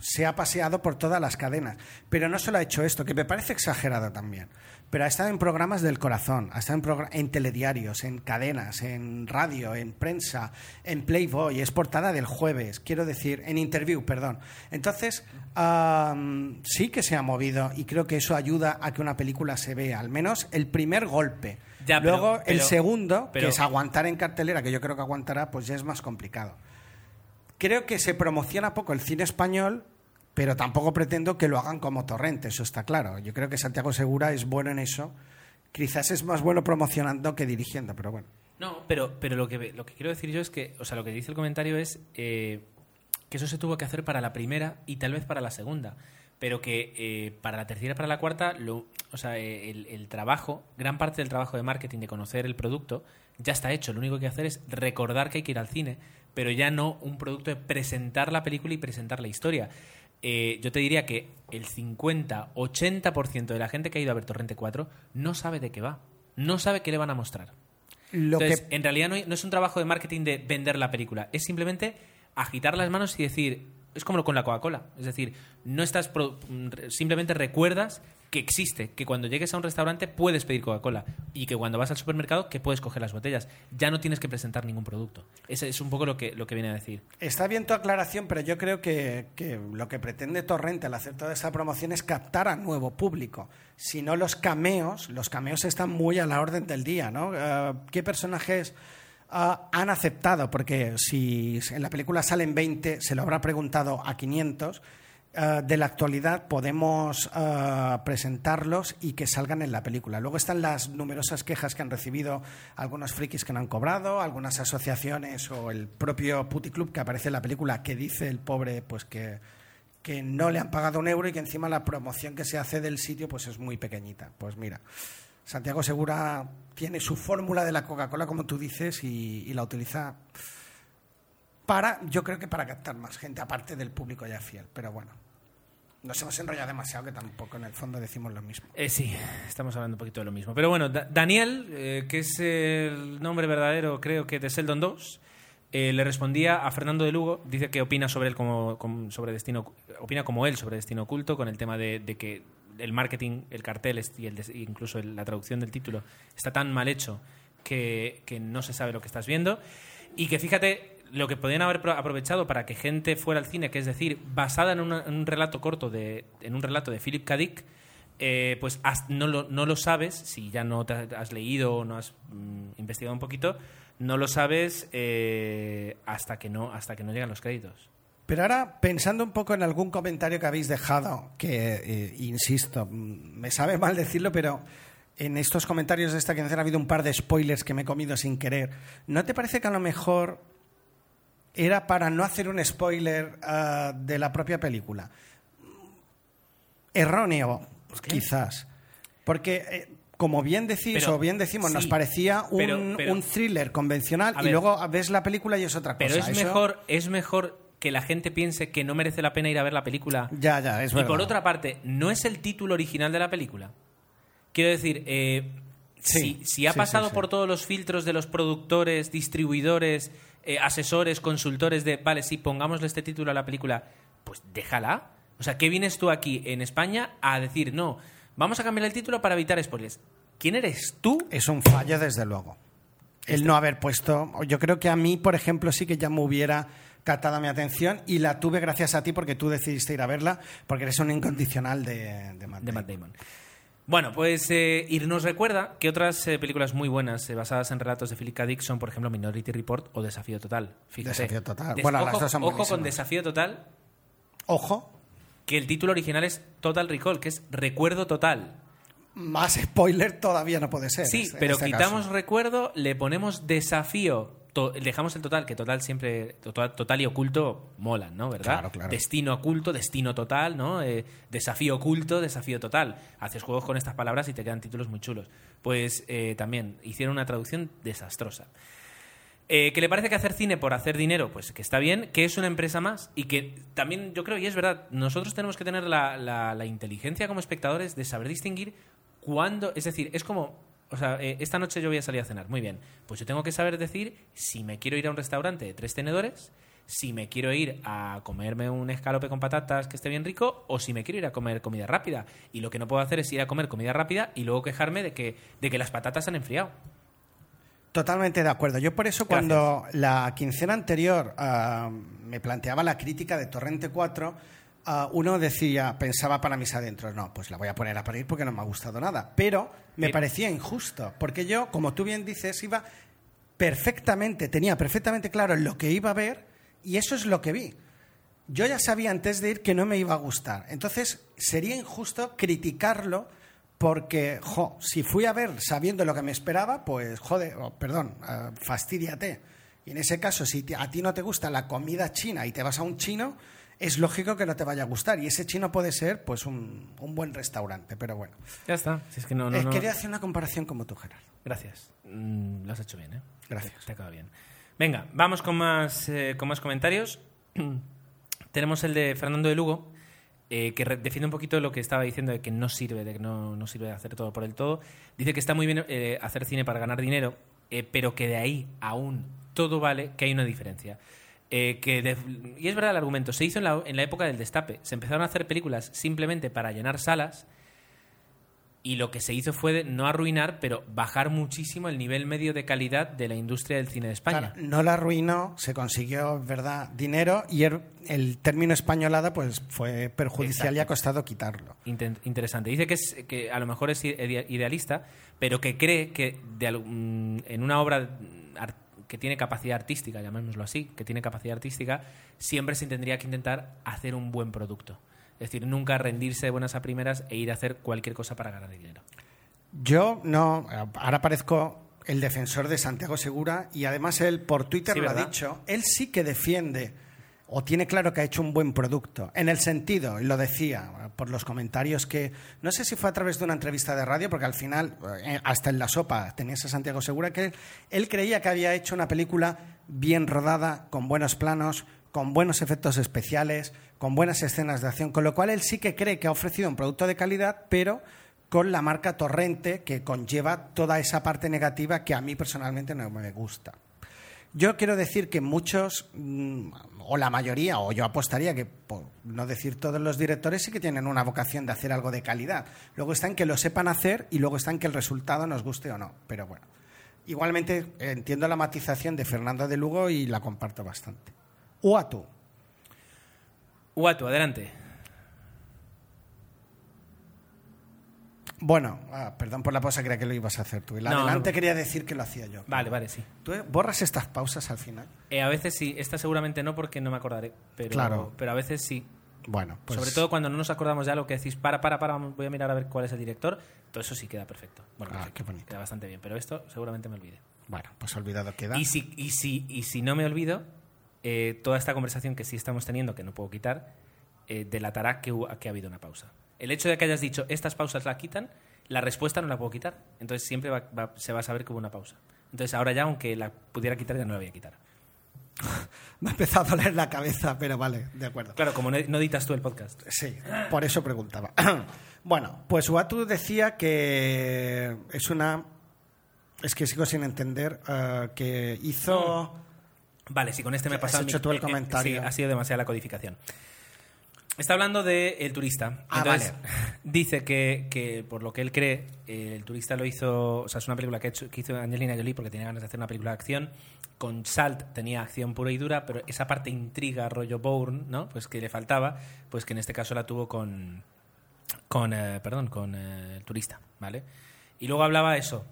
se ha paseado por todas las cadenas. Pero no solo ha hecho esto, que me parece exagerado también. Pero ha estado en programas del corazón, ha estado en, en telediarios, en cadenas, en radio, en prensa, en Playboy, es portada del jueves, quiero decir, en interview, perdón. Entonces, am, sí que se ha movido y creo que eso ayuda a que una película se vea, al menos el primer golpe. Ya, pero- Luego, el segundo, pero- que es aguantar en cartelera, que yo creo que aguantará, pues ya es más complicado creo que se promociona poco el cine español, pero tampoco pretendo que lo hagan como torrente, eso está claro. Yo creo que Santiago Segura es bueno en eso. Quizás es más bueno promocionando que dirigiendo, pero bueno. No, pero, pero lo, que, lo que quiero decir yo es que, o sea, lo que dice el comentario es eh, que eso se tuvo que hacer para la primera y tal vez para la segunda, pero que eh, para la tercera y para la cuarta, lo, o sea, eh, el, el trabajo, gran parte del trabajo de marketing, de conocer el producto, ya está hecho. Lo único que hay que hacer es recordar que hay que ir al cine, pero ya no un producto de presentar la película y presentar la historia. Eh, yo te diría que el 50-80% de la gente que ha ido a ver Torrente 4 no sabe de qué va, no sabe qué le van a mostrar. Lo Entonces, que en realidad no, es un trabajo de marketing de vender la película, es simplemente agitar las manos y decir, es como con la Coca-Cola, es decir, no estás pro- simplemente recuerdas que existe, que cuando llegues a un restaurante puedes pedir Coca-Cola y que cuando vas al supermercado que puedes coger las botellas, ya no tienes que presentar ningún producto. Ese es un poco lo que, lo que viene a decir. está bien tu aclaración, pero yo creo que, que lo que pretende Torrente al hacer toda esa promoción es captar a nuevo público. Si no, los cameos, los cameos están muy a la orden del día, ¿no? Eh, ¿Qué personajes ah, han aceptado? Porque si en la película salen 20, se lo habrá preguntado a 500. Eh, de la actualidad podemos eh, presentarlos y que salgan en la película. Luego están las numerosas quejas que han recibido algunos frikis que no han cobrado, algunas asociaciones o el propio puticlub que aparece en la película que dice el pobre pues que, que no le han pagado un euro y que encima la promoción que se hace del sitio pues es muy pequeñita. Pues mira, Santiago Segura tiene su fórmula de la Coca-Cola, como tú dices, y, y la utiliza para, yo creo que para captar más gente, aparte del público ya fiel. Pero bueno, nos hemos enrollado demasiado que tampoco en el fondo decimos lo mismo. Eh, sí, estamos hablando un poquito de lo mismo. Pero bueno, Da- Daniel, eh, que es el nombre verdadero, creo que de Seldon 2, eh, le respondía a Fernando de Lugo, dice que opina sobre él como, como- sobre destino, opina como él sobre destino oculto, con el tema de, de que el marketing, el cartel y el incluso la traducción del título está tan mal hecho que, que no se sabe lo que estás viendo. Y que fíjate lo que podían haber pro- aprovechado para que gente fuera al cine, que es decir, basada en, un relato corto de, en un relato de Philip K. Dick, eh, pues no, lo, no lo sabes, si ya no te has leído o no has mm, investigado un poquito, no lo sabes eh, hasta, que no, hasta que no llegan los créditos. Pero ahora, pensando un poco en algún comentario que habéis dejado, que, eh, insisto, mm, me sabe mal decirlo, pero en estos comentarios de esta canción ha habido un par de spoilers que me he comido sin querer. ¿No te parece que a lo mejor era para no hacer un spoiler ah, de la propia película? Erróneo, quizás. Porque, eh, como bien decís Pero, o bien decimos, nos parecía un, pero- pero- un thriller convencional y ver. luego ves la película y es otra cosa. Pero es Eso- mejor, es mejor que la gente piense que no merece la pena ir a ver la película. Ya, ya, es y verdad. por otra parte, no es el título original de la película. Quiero decir, eh, Sí, si, si ha sí, pasado por todos los filtros de los productores, distribuidores, eh, asesores, consultores de, vale, sí, pongámosle este título a la película, pues déjala. O sea, ¿qué vienes tú aquí en España a decir, no, vamos a cambiar el título para evitar spoilers? ¿Quién eres tú? Es un fallo, desde luego. El no haber puesto. Yo creo que a mí, por ejemplo, sí que ya me hubiera captado mi atención y la tuve gracias a ti porque tú decidiste ir a verla porque eres un incondicional de, de Matt de Matt Damon. Bueno, pues eh, y nos recuerda que otras eh, películas muy buenas eh, basadas en relatos de Philip K. Dick son, por ejemplo, Minority Report o Desafío Total. Fíjate. Desafío Total. Des- Bueno, ojo, las dos son ojo con. Desafío Total, Ojo, que el título original es Total Recall, que es Recuerdo Total. más spoiler todavía no puede ser. Sí, en pero este quitamos caso. recuerdo, le ponemos desafío, to- dejamos el total, que total siempre, total, total y oculto molan, ¿no? ¿Verdad? Claro, claro. Destino oculto, destino total, ¿no? Eh, desafío oculto, desafío total. Haces juegos con estas palabras y te quedan títulos muy chulos. Pues eh, también hicieron una traducción desastrosa. Eh, ¿Que le parece que hacer cine por hacer dinero? Pues que está bien, que es una empresa más y que también yo creo, y es verdad, nosotros tenemos que tener la, la- la inteligencia como espectadores de saber distinguir cuándo, es decir, es como, o sea, eh, esta noche yo voy a salir a cenar, muy bien, pues yo tengo que saber decir si me quiero ir a un restaurante de tres tenedores, si me quiero ir a comerme un escalope con patatas que esté bien rico o si me quiero ir a comer comida rápida. Y lo que no puedo hacer es ir a comer comida rápida y luego quejarme de que, de que las patatas han enfriado. Totalmente de acuerdo. Yo por eso cuando la quincena anterior ah, me planteaba la crítica de Torrente 4, ah, uno decía, pensaba para mis adentros, no, pues la voy a poner a parir porque no me ha gustado nada. Pero me parecía injusto, porque yo, como tú bien dices, iba perfectamente, tenía perfectamente claro lo que iba a ver y eso es lo que vi. Yo ya sabía antes de ir que no me iba a gustar. Entonces, sería injusto criticarlo porque, jo, si fui a ver sabiendo lo que me esperaba, pues, joder, oh, perdón, ah, fastidiate. Y en ese caso, si a ti no te gusta la comida china y te vas a un chino, es lógico que no te vaya a gustar. Y ese chino puede ser, pues, un, un buen restaurante, pero bueno. Ya está. Si es que no, no, Eh, no- Quería hacer una comparación como tú, Gerardo. Gracias. Mm, lo has hecho bien, ¿eh? Gracias. Te, acaba bien. Venga, vamos con más, eh, con más comentarios. <clears throat> Tenemos el de Fernando de Lugo, eh, que defiende un poquito lo que estaba diciendo de que no sirve, de que no, no sirve de hacer todo por el todo. Dice que está muy bien eh, hacer cine para ganar dinero, eh, pero que de ahí aún todo vale, que hay una diferencia. Eh, que de- y es verdad el argumento, se hizo en la, en la época del destape. Se empezaron a hacer películas simplemente para llenar salas y lo que se hizo fue de no arruinar, pero bajar muchísimo el nivel medio de calidad de la industria del cine de España. Claro, no la arruinó, se consiguió, ¿verdad?, dinero y el, el término españolada pues fue perjudicial y ha costado quitarlo. Inten- interesante. Dice que, es, que a lo mejor es ide- idealista, pero que cree que de mm, en una obra mm, ar- que tiene capacidad artística, llamémoslo así, que tiene capacidad artística, siempre se tendría que intentar hacer un buen producto. Es decir, nunca rendirse de buenas a primeras e ir a hacer cualquier cosa para ganar dinero. Yo no, ahora parezco el defensor de Santiago Segura y además él por Twitter Sí, lo ha dicho, él sí que defiende o tiene claro que ha hecho un buen producto, en el sentido, y lo decía por los comentarios que, no sé si fue a través de una entrevista de radio, porque al final, eh, hasta en la sopa tenías a Santiago Segura, que él, él creía que había hecho una película bien rodada, con buenos planos, con buenos efectos especiales, con buenas escenas de acción, con lo cual él sí que cree que ha ofrecido un producto de calidad, pero con la marca Torrente, que conlleva toda esa parte negativa que a mí personalmente no me gusta. Yo quiero decir que muchos, mm, o la mayoría, o yo apostaría que, por no decir todos los directores, sí que tienen una vocación de hacer algo de calidad. Luego está en que lo sepan hacer y luego está en que el resultado nos guste o no. Pero bueno, igualmente entiendo la matización de Fernando de Lugo y la comparto bastante. Uatu. Uatu, adelante. Bueno, ah, perdón por la pausa, creía que lo ibas a hacer tú. El No, adelante no. quería decir que lo hacía yo. Vale, vale, sí. ¿Tú borras estas pausas al final? Eh, a veces sí, esta seguramente no porque no me acordaré, pero, Claro. pero a veces sí. Bueno, pues... Sobre todo cuando no nos acordamos ya lo que decís, para, para, para, voy a mirar a ver cuál es el director, todo eso sí queda perfecto. Bueno, Ah, qué bonito. queda bastante bien, pero esto seguramente me olvide. Bueno, pues olvidado queda. Y si, y, si, y si no me olvido, eh, toda esta conversación que sí estamos teniendo, que no puedo quitar, eh, delatará que ha habido una pausa. El hecho de que hayas dicho estas pausas la quitan, la respuesta no la puedo quitar. Entonces siempre va- va- se va a saber que hubo una pausa. Entonces ahora ya, aunque la pudiera quitar, ya no la voy a quitar. <laughs> Me ha empezado a doler la cabeza, pero vale, de acuerdo. Claro, como no, no editas tú el podcast. Sí, por eso preguntaba. <clears throat> bueno, pues Uatu decía que es una... Es que sigo sin entender eh, que hizo... Vale, si con este me he Has pasado... hecho mi- tú el eh, eh, comentario. sí, ha sido demasiada la codificación. Está hablando de El Turista. Ah, Entonces, <laughs> Dice que, que, por lo que él cree, eh, El Turista lo hizo... O sea, es una película que, ha hecho- que hizo Angelina Jolie porque tenía ganas de hacer una película de acción. Con Salt tenía acción pura y dura, pero esa parte intriga, rollo Bourne, ¿no? Pues que le faltaba, pues que en este caso la tuvo con... Con, eh, perdón, con eh, El Turista, ¿vale? Y luego hablaba eso,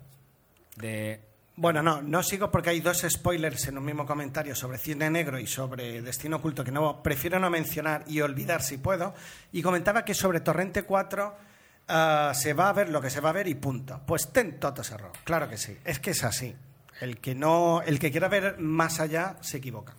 de... Bueno, no, no sigo porque hay dos spoilers en un mismo comentario sobre Cine Negro y sobre Destino Oculto que no prefiero no mencionar y olvidar si puedo. Y comentaba que sobre Torrente 4 ah, se va a ver lo que se va a ver y punto. Pues ten totos error. Claro que sí. Es que es así. El que no, el que quiera ver más allá se equivoca.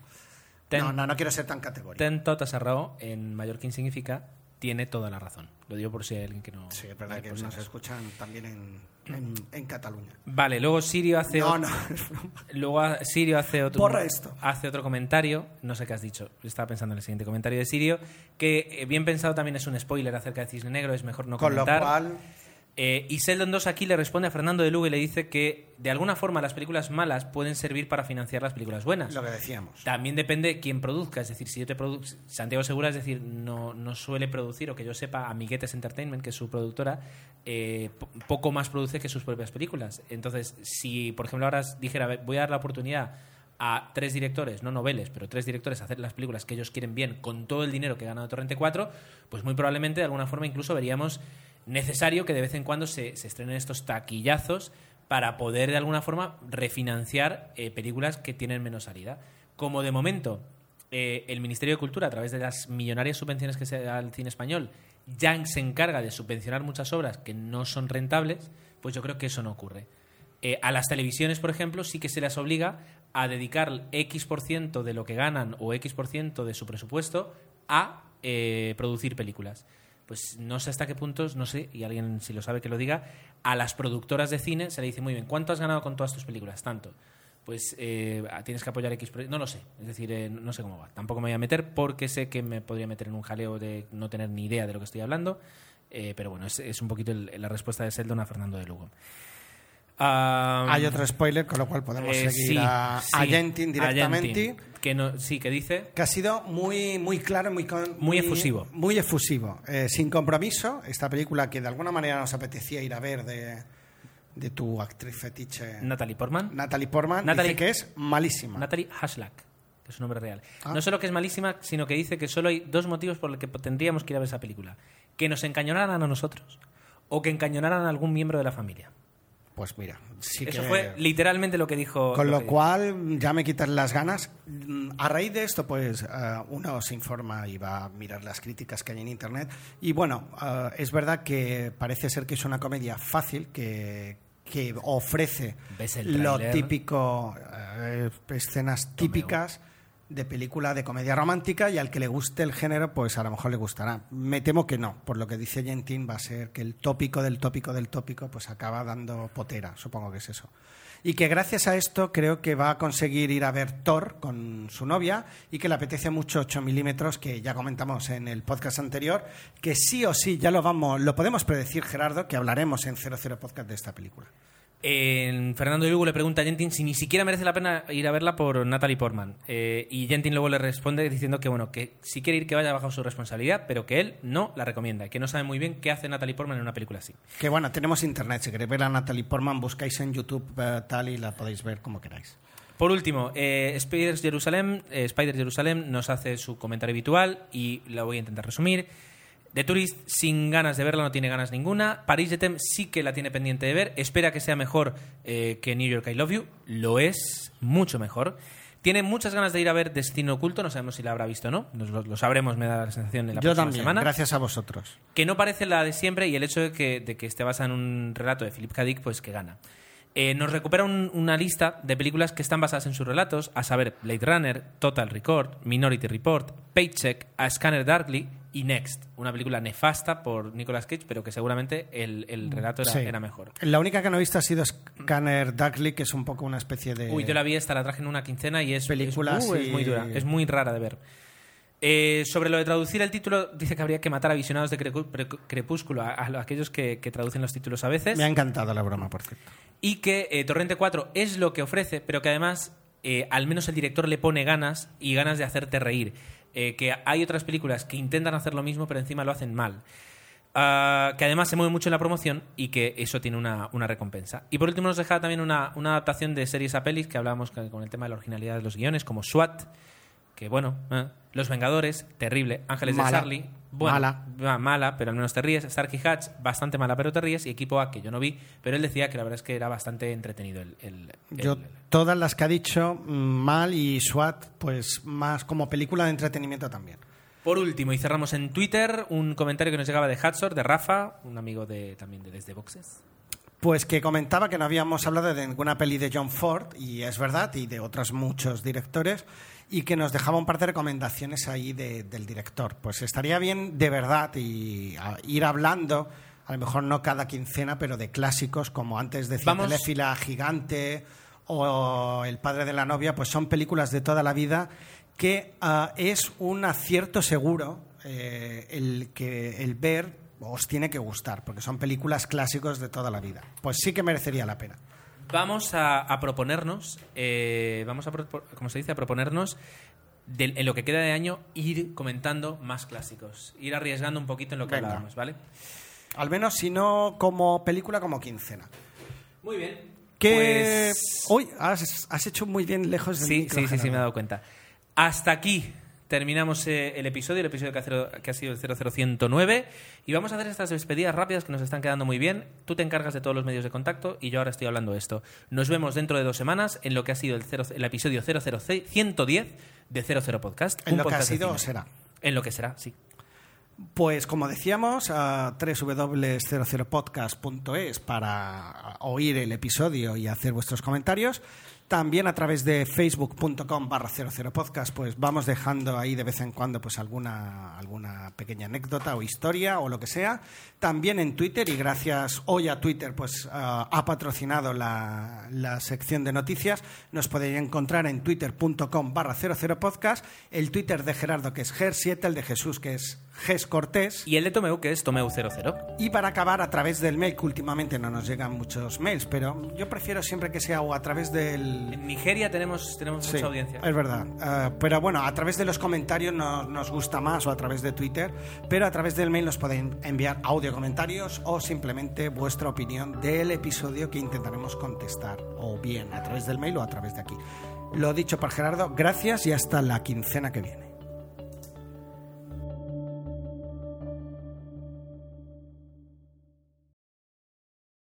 Ten- no, no, no quiero ser tan categórico. Ten arrao en mallorquín significa tiene toda la razón. Lo digo por si hay alguien que no... Sí, es verdad que nos escuchan también en, en, en Cataluña. Vale, luego Sirio hace No, ot- no. <laughs> luego Sirio hace otro Borra esto. hace otro comentario, no sé qué has dicho, estaba pensando en el siguiente comentario de Sirio, que eh, bien pensado también es un spoiler acerca de Cisne Negro, es mejor no Con lo comentar. cual, Eh, y Sheldon 2 aquí le responde a Fernando de Lugo y le dice que de alguna forma las películas malas pueden servir para financiar las películas buenas. lo que decíamos. También depende quién produzca, es decir, si yo te produ Santiago Segura, es decir, no, no suele producir, o que yo sepa, Amiguetes Entertainment, que es su productora, eh, po- poco más produce que sus propias películas. Entonces, si, por ejemplo, ahora dijera, "A ver, voy a dar la oportunidad a tres directores, no noveles, pero tres directores a hacer las películas que ellos quieren bien con todo el dinero que ha ganado Torrente 4, pues muy probablemente de alguna forma incluso veríamos necesario que de vez en cuando se, estrenen estos taquillazos para poder de alguna forma refinanciar eh, películas que tienen menos salida. Como de momento eh, el Ministerio de Cultura, a través de las millonarias subvenciones que se da al cine español, ya se encarga de subvencionar muchas obras que no son rentables, pues yo creo que eso no ocurre. Eh, a las televisiones, por ejemplo, sí que se les obliga a dedicar X por ciento de lo que ganan o X por ciento de su presupuesto a eh, producir películas. Pues no sé hasta qué puntos, no sé, y alguien si lo sabe que lo diga, a las productoras de cine se le dice muy bien, ¿cuánto has ganado con todas tus películas? Tanto. Pues eh, tienes que apoyar X. No lo sé, es decir, eh, no sé cómo va. Tampoco me voy a meter porque sé que me podría meter en un jaleo de no tener ni idea de lo que estoy hablando. eh, pero bueno, es, es un poquito el- la respuesta de Seldon a Fernando de Lugo. Hay otro spoiler, con lo cual podemos eh, seguir sí, a, sí, a Gentin a directamente. Gentin, que no, sí, que dice que ha sido muy, muy claro, muy, con- Muy efusivo. Muy efusivo. Eh, sin compromiso, esta película que de alguna manera nos apetecía ir a ver de, de tu actriz fetiche, Natalie Portman. Natalie Portman, Natalie- dice que es malísima. Natalie Haslak, que es su nombre real. Ah. No solo que es malísima, sino que dice que solo hay dos motivos por los que tendríamos que ir a ver esa película. Que nos encañonaran a nosotros o que encañonaran a algún miembro de la familia. Pues mira, sí Eso que... fue literalmente lo que dijo. Con lo cual ya me quitan las ganas. Mm, A raíz de esto, pues eh, uno se informa y va a mirar las críticas que hay en Internet. Y bueno, eh, es verdad que parece ser que es una comedia fácil, que, que ofrece ¿Ves el lo típico, eh, escenas típicas de película de comedia romántica y al que le guste el género, pues a lo mejor le gustará. Me temo que no, por lo que dice Gentin va a ser que el tópico del tópico del tópico pues acaba dando potera, supongo que es eso. Y que gracias a esto creo que va a conseguir ir a ver Thor con su novia y que le apetece mucho 8 milímetros, que ya comentamos en el podcast anterior, que sí o sí ya lo vamos, lo podemos predecir Gerardo, que hablaremos en 00 Podcast de esta película. Fernando Lugo le pregunta a Gentin si ni siquiera merece la pena ir a verla por Natalie Portman. Eh, y Gentin luego le responde diciendo que bueno, que si quiere ir que vaya bajo su responsabilidad, pero que él no la recomienda, que no sabe muy bien qué hace Natalie Portman en una película así. Que bueno, tenemos internet. Si queréis ver a Natalie Portman, buscáis en YouTube eh, tal y la podéis ver como queráis. Por último, eh, Spiders Jerusalem, eh, Spider Jerusalem nos hace su comentario habitual y lo voy a intentar resumir. The Tourist, sin ganas de verla, no tiene ganas ninguna. Paris Jetem sí que la tiene pendiente de ver. Espera que sea mejor eh, que New York I Love You. Lo es, mucho mejor. Tiene muchas ganas de ir a ver Destino Oculto. No sabemos si la habrá visto o no. Nos lo, lo sabremos, me da la sensación, en la Yo próxima también, semana gracias a vosotros. que no parece la de siempre y el hecho de que, de que esté basada en un relato de Philip K. Dick, pues que gana. Eh, nos recupera un- una lista de películas que están basadas en sus relatos, a saber Blade Runner, Total Record, Minority Report, Paycheck, A Scanner Darkly y Next, una película nefasta por Nicolas Cage, pero que seguramente el, el relato era, Sí. era mejor. La única que no he visto ha sido Scanner Darkly, que es un poco una especie de... Uy, yo la vi esta, la traje en una quincena y es, Película es, uh, es muy dura, es muy rara de ver. Eh, sobre lo de traducir el título, dice que habría que matar a visionados de Crepúsculo, a, a aquellos que, que traducen los títulos a veces. Me ha encantado la broma, por cierto. y que eh, Torrente 4 es lo que ofrece, pero que además eh, al menos el director le pone ganas y ganas de hacerte reír. Eh, que hay otras películas que intentan hacer lo mismo, pero encima lo hacen mal. Ah, que además se mueve mucho en la promoción y que eso tiene una, una recompensa. Y por último nos deja también una, una adaptación de series a pelis que hablábamos con con el tema de la originalidad de los guiones, como SWAT, que bueno, eh, Los Vengadores, terrible, Ángeles Mala. de Charlie, bueno, Mala. va, mala, pero al menos te ríes, Starkey Hatch, bastante mala, pero te ríes, y Equipo A, que yo no vi, pero él decía que la verdad es que era bastante entretenido el... el- el- Yo, todas las que ha dicho, mm, mal y SWAT, pues más como película de entretenimiento también. Por último, y cerramos en Twitter, un comentario que nos llegaba de Hatsor, de Rafa, un amigo de, también de Desde Boxes. Pues que comentaba que no habíamos hablado de ninguna peli de John Ford, y es verdad, y de otros muchos directores, y que nos dejaba un par de recomendaciones ahí de- del director. Pues estaría bien de verdad y a- ir hablando, a lo mejor no cada quincena, pero de clásicos, como antes decía Teléfila Gigante o El padre de la novia, pues son películas de toda la vida que ah, es un acierto seguro eh, el que el ver os tiene que gustar, porque son películas clásicos de toda la vida. Pues sí que merecería la pena. Vamos a, a proponernos, eh, vamos a, como se dice, a proponernos en lo que queda de año ir comentando más clásicos, ir arriesgando un poquito en lo que Venga. hablábamos, ¿vale? Al menos si no como película, como quincena. Muy bien. Que Pues- hoy has, has hecho muy bien lejos del Sí, sí, sí, sí, me he dado cuenta. Hasta aquí terminamos eh, el episodio, el episodio que ha, sido el 00109. Y vamos a hacer estas despedidas rápidas que nos están quedando muy bien. Tú te encargas de todos los medios de contacto y yo ahora estoy hablando de esto. Nos vemos dentro de dos semanas en lo que ha sido el, cero- el episodio 00110 de 00 Podcast. En un lo que ha podcast sido será. En lo que será, sí. Pues como decíamos, a www.00podcast.es para oír el episodio y hacer vuestros comentarios. También a través de facebook.com barra 00podcast, pues vamos dejando ahí de vez en cuando pues alguna, alguna pequeña anécdota o historia o lo que sea. También en Twitter y gracias hoy a Twitter pues ah, ha patrocinado la, la sección de noticias. Nos podéis encontrar en twitter.com barra 00podcast, el Twitter de Gerardo que es Ger7, el de Jesús que es Ges Cortés. Y el de Tomeu, que es Tomeu00. Y para acabar, a través del mail, que últimamente no nos llegan muchos mails, pero yo prefiero siempre que sea o a través del... En Nigeria tenemos, tenemos Sí, mucha audiencia. es verdad. Eh, pero bueno, a través de los comentarios no- nos gusta más o a través de Twitter, pero a través del mail nos pueden enviar comentarios o simplemente vuestra opinión del episodio que intentaremos contestar, o bien a través del mail o a través de aquí. Lo dicho por Gerardo, gracias y hasta la quincena que viene.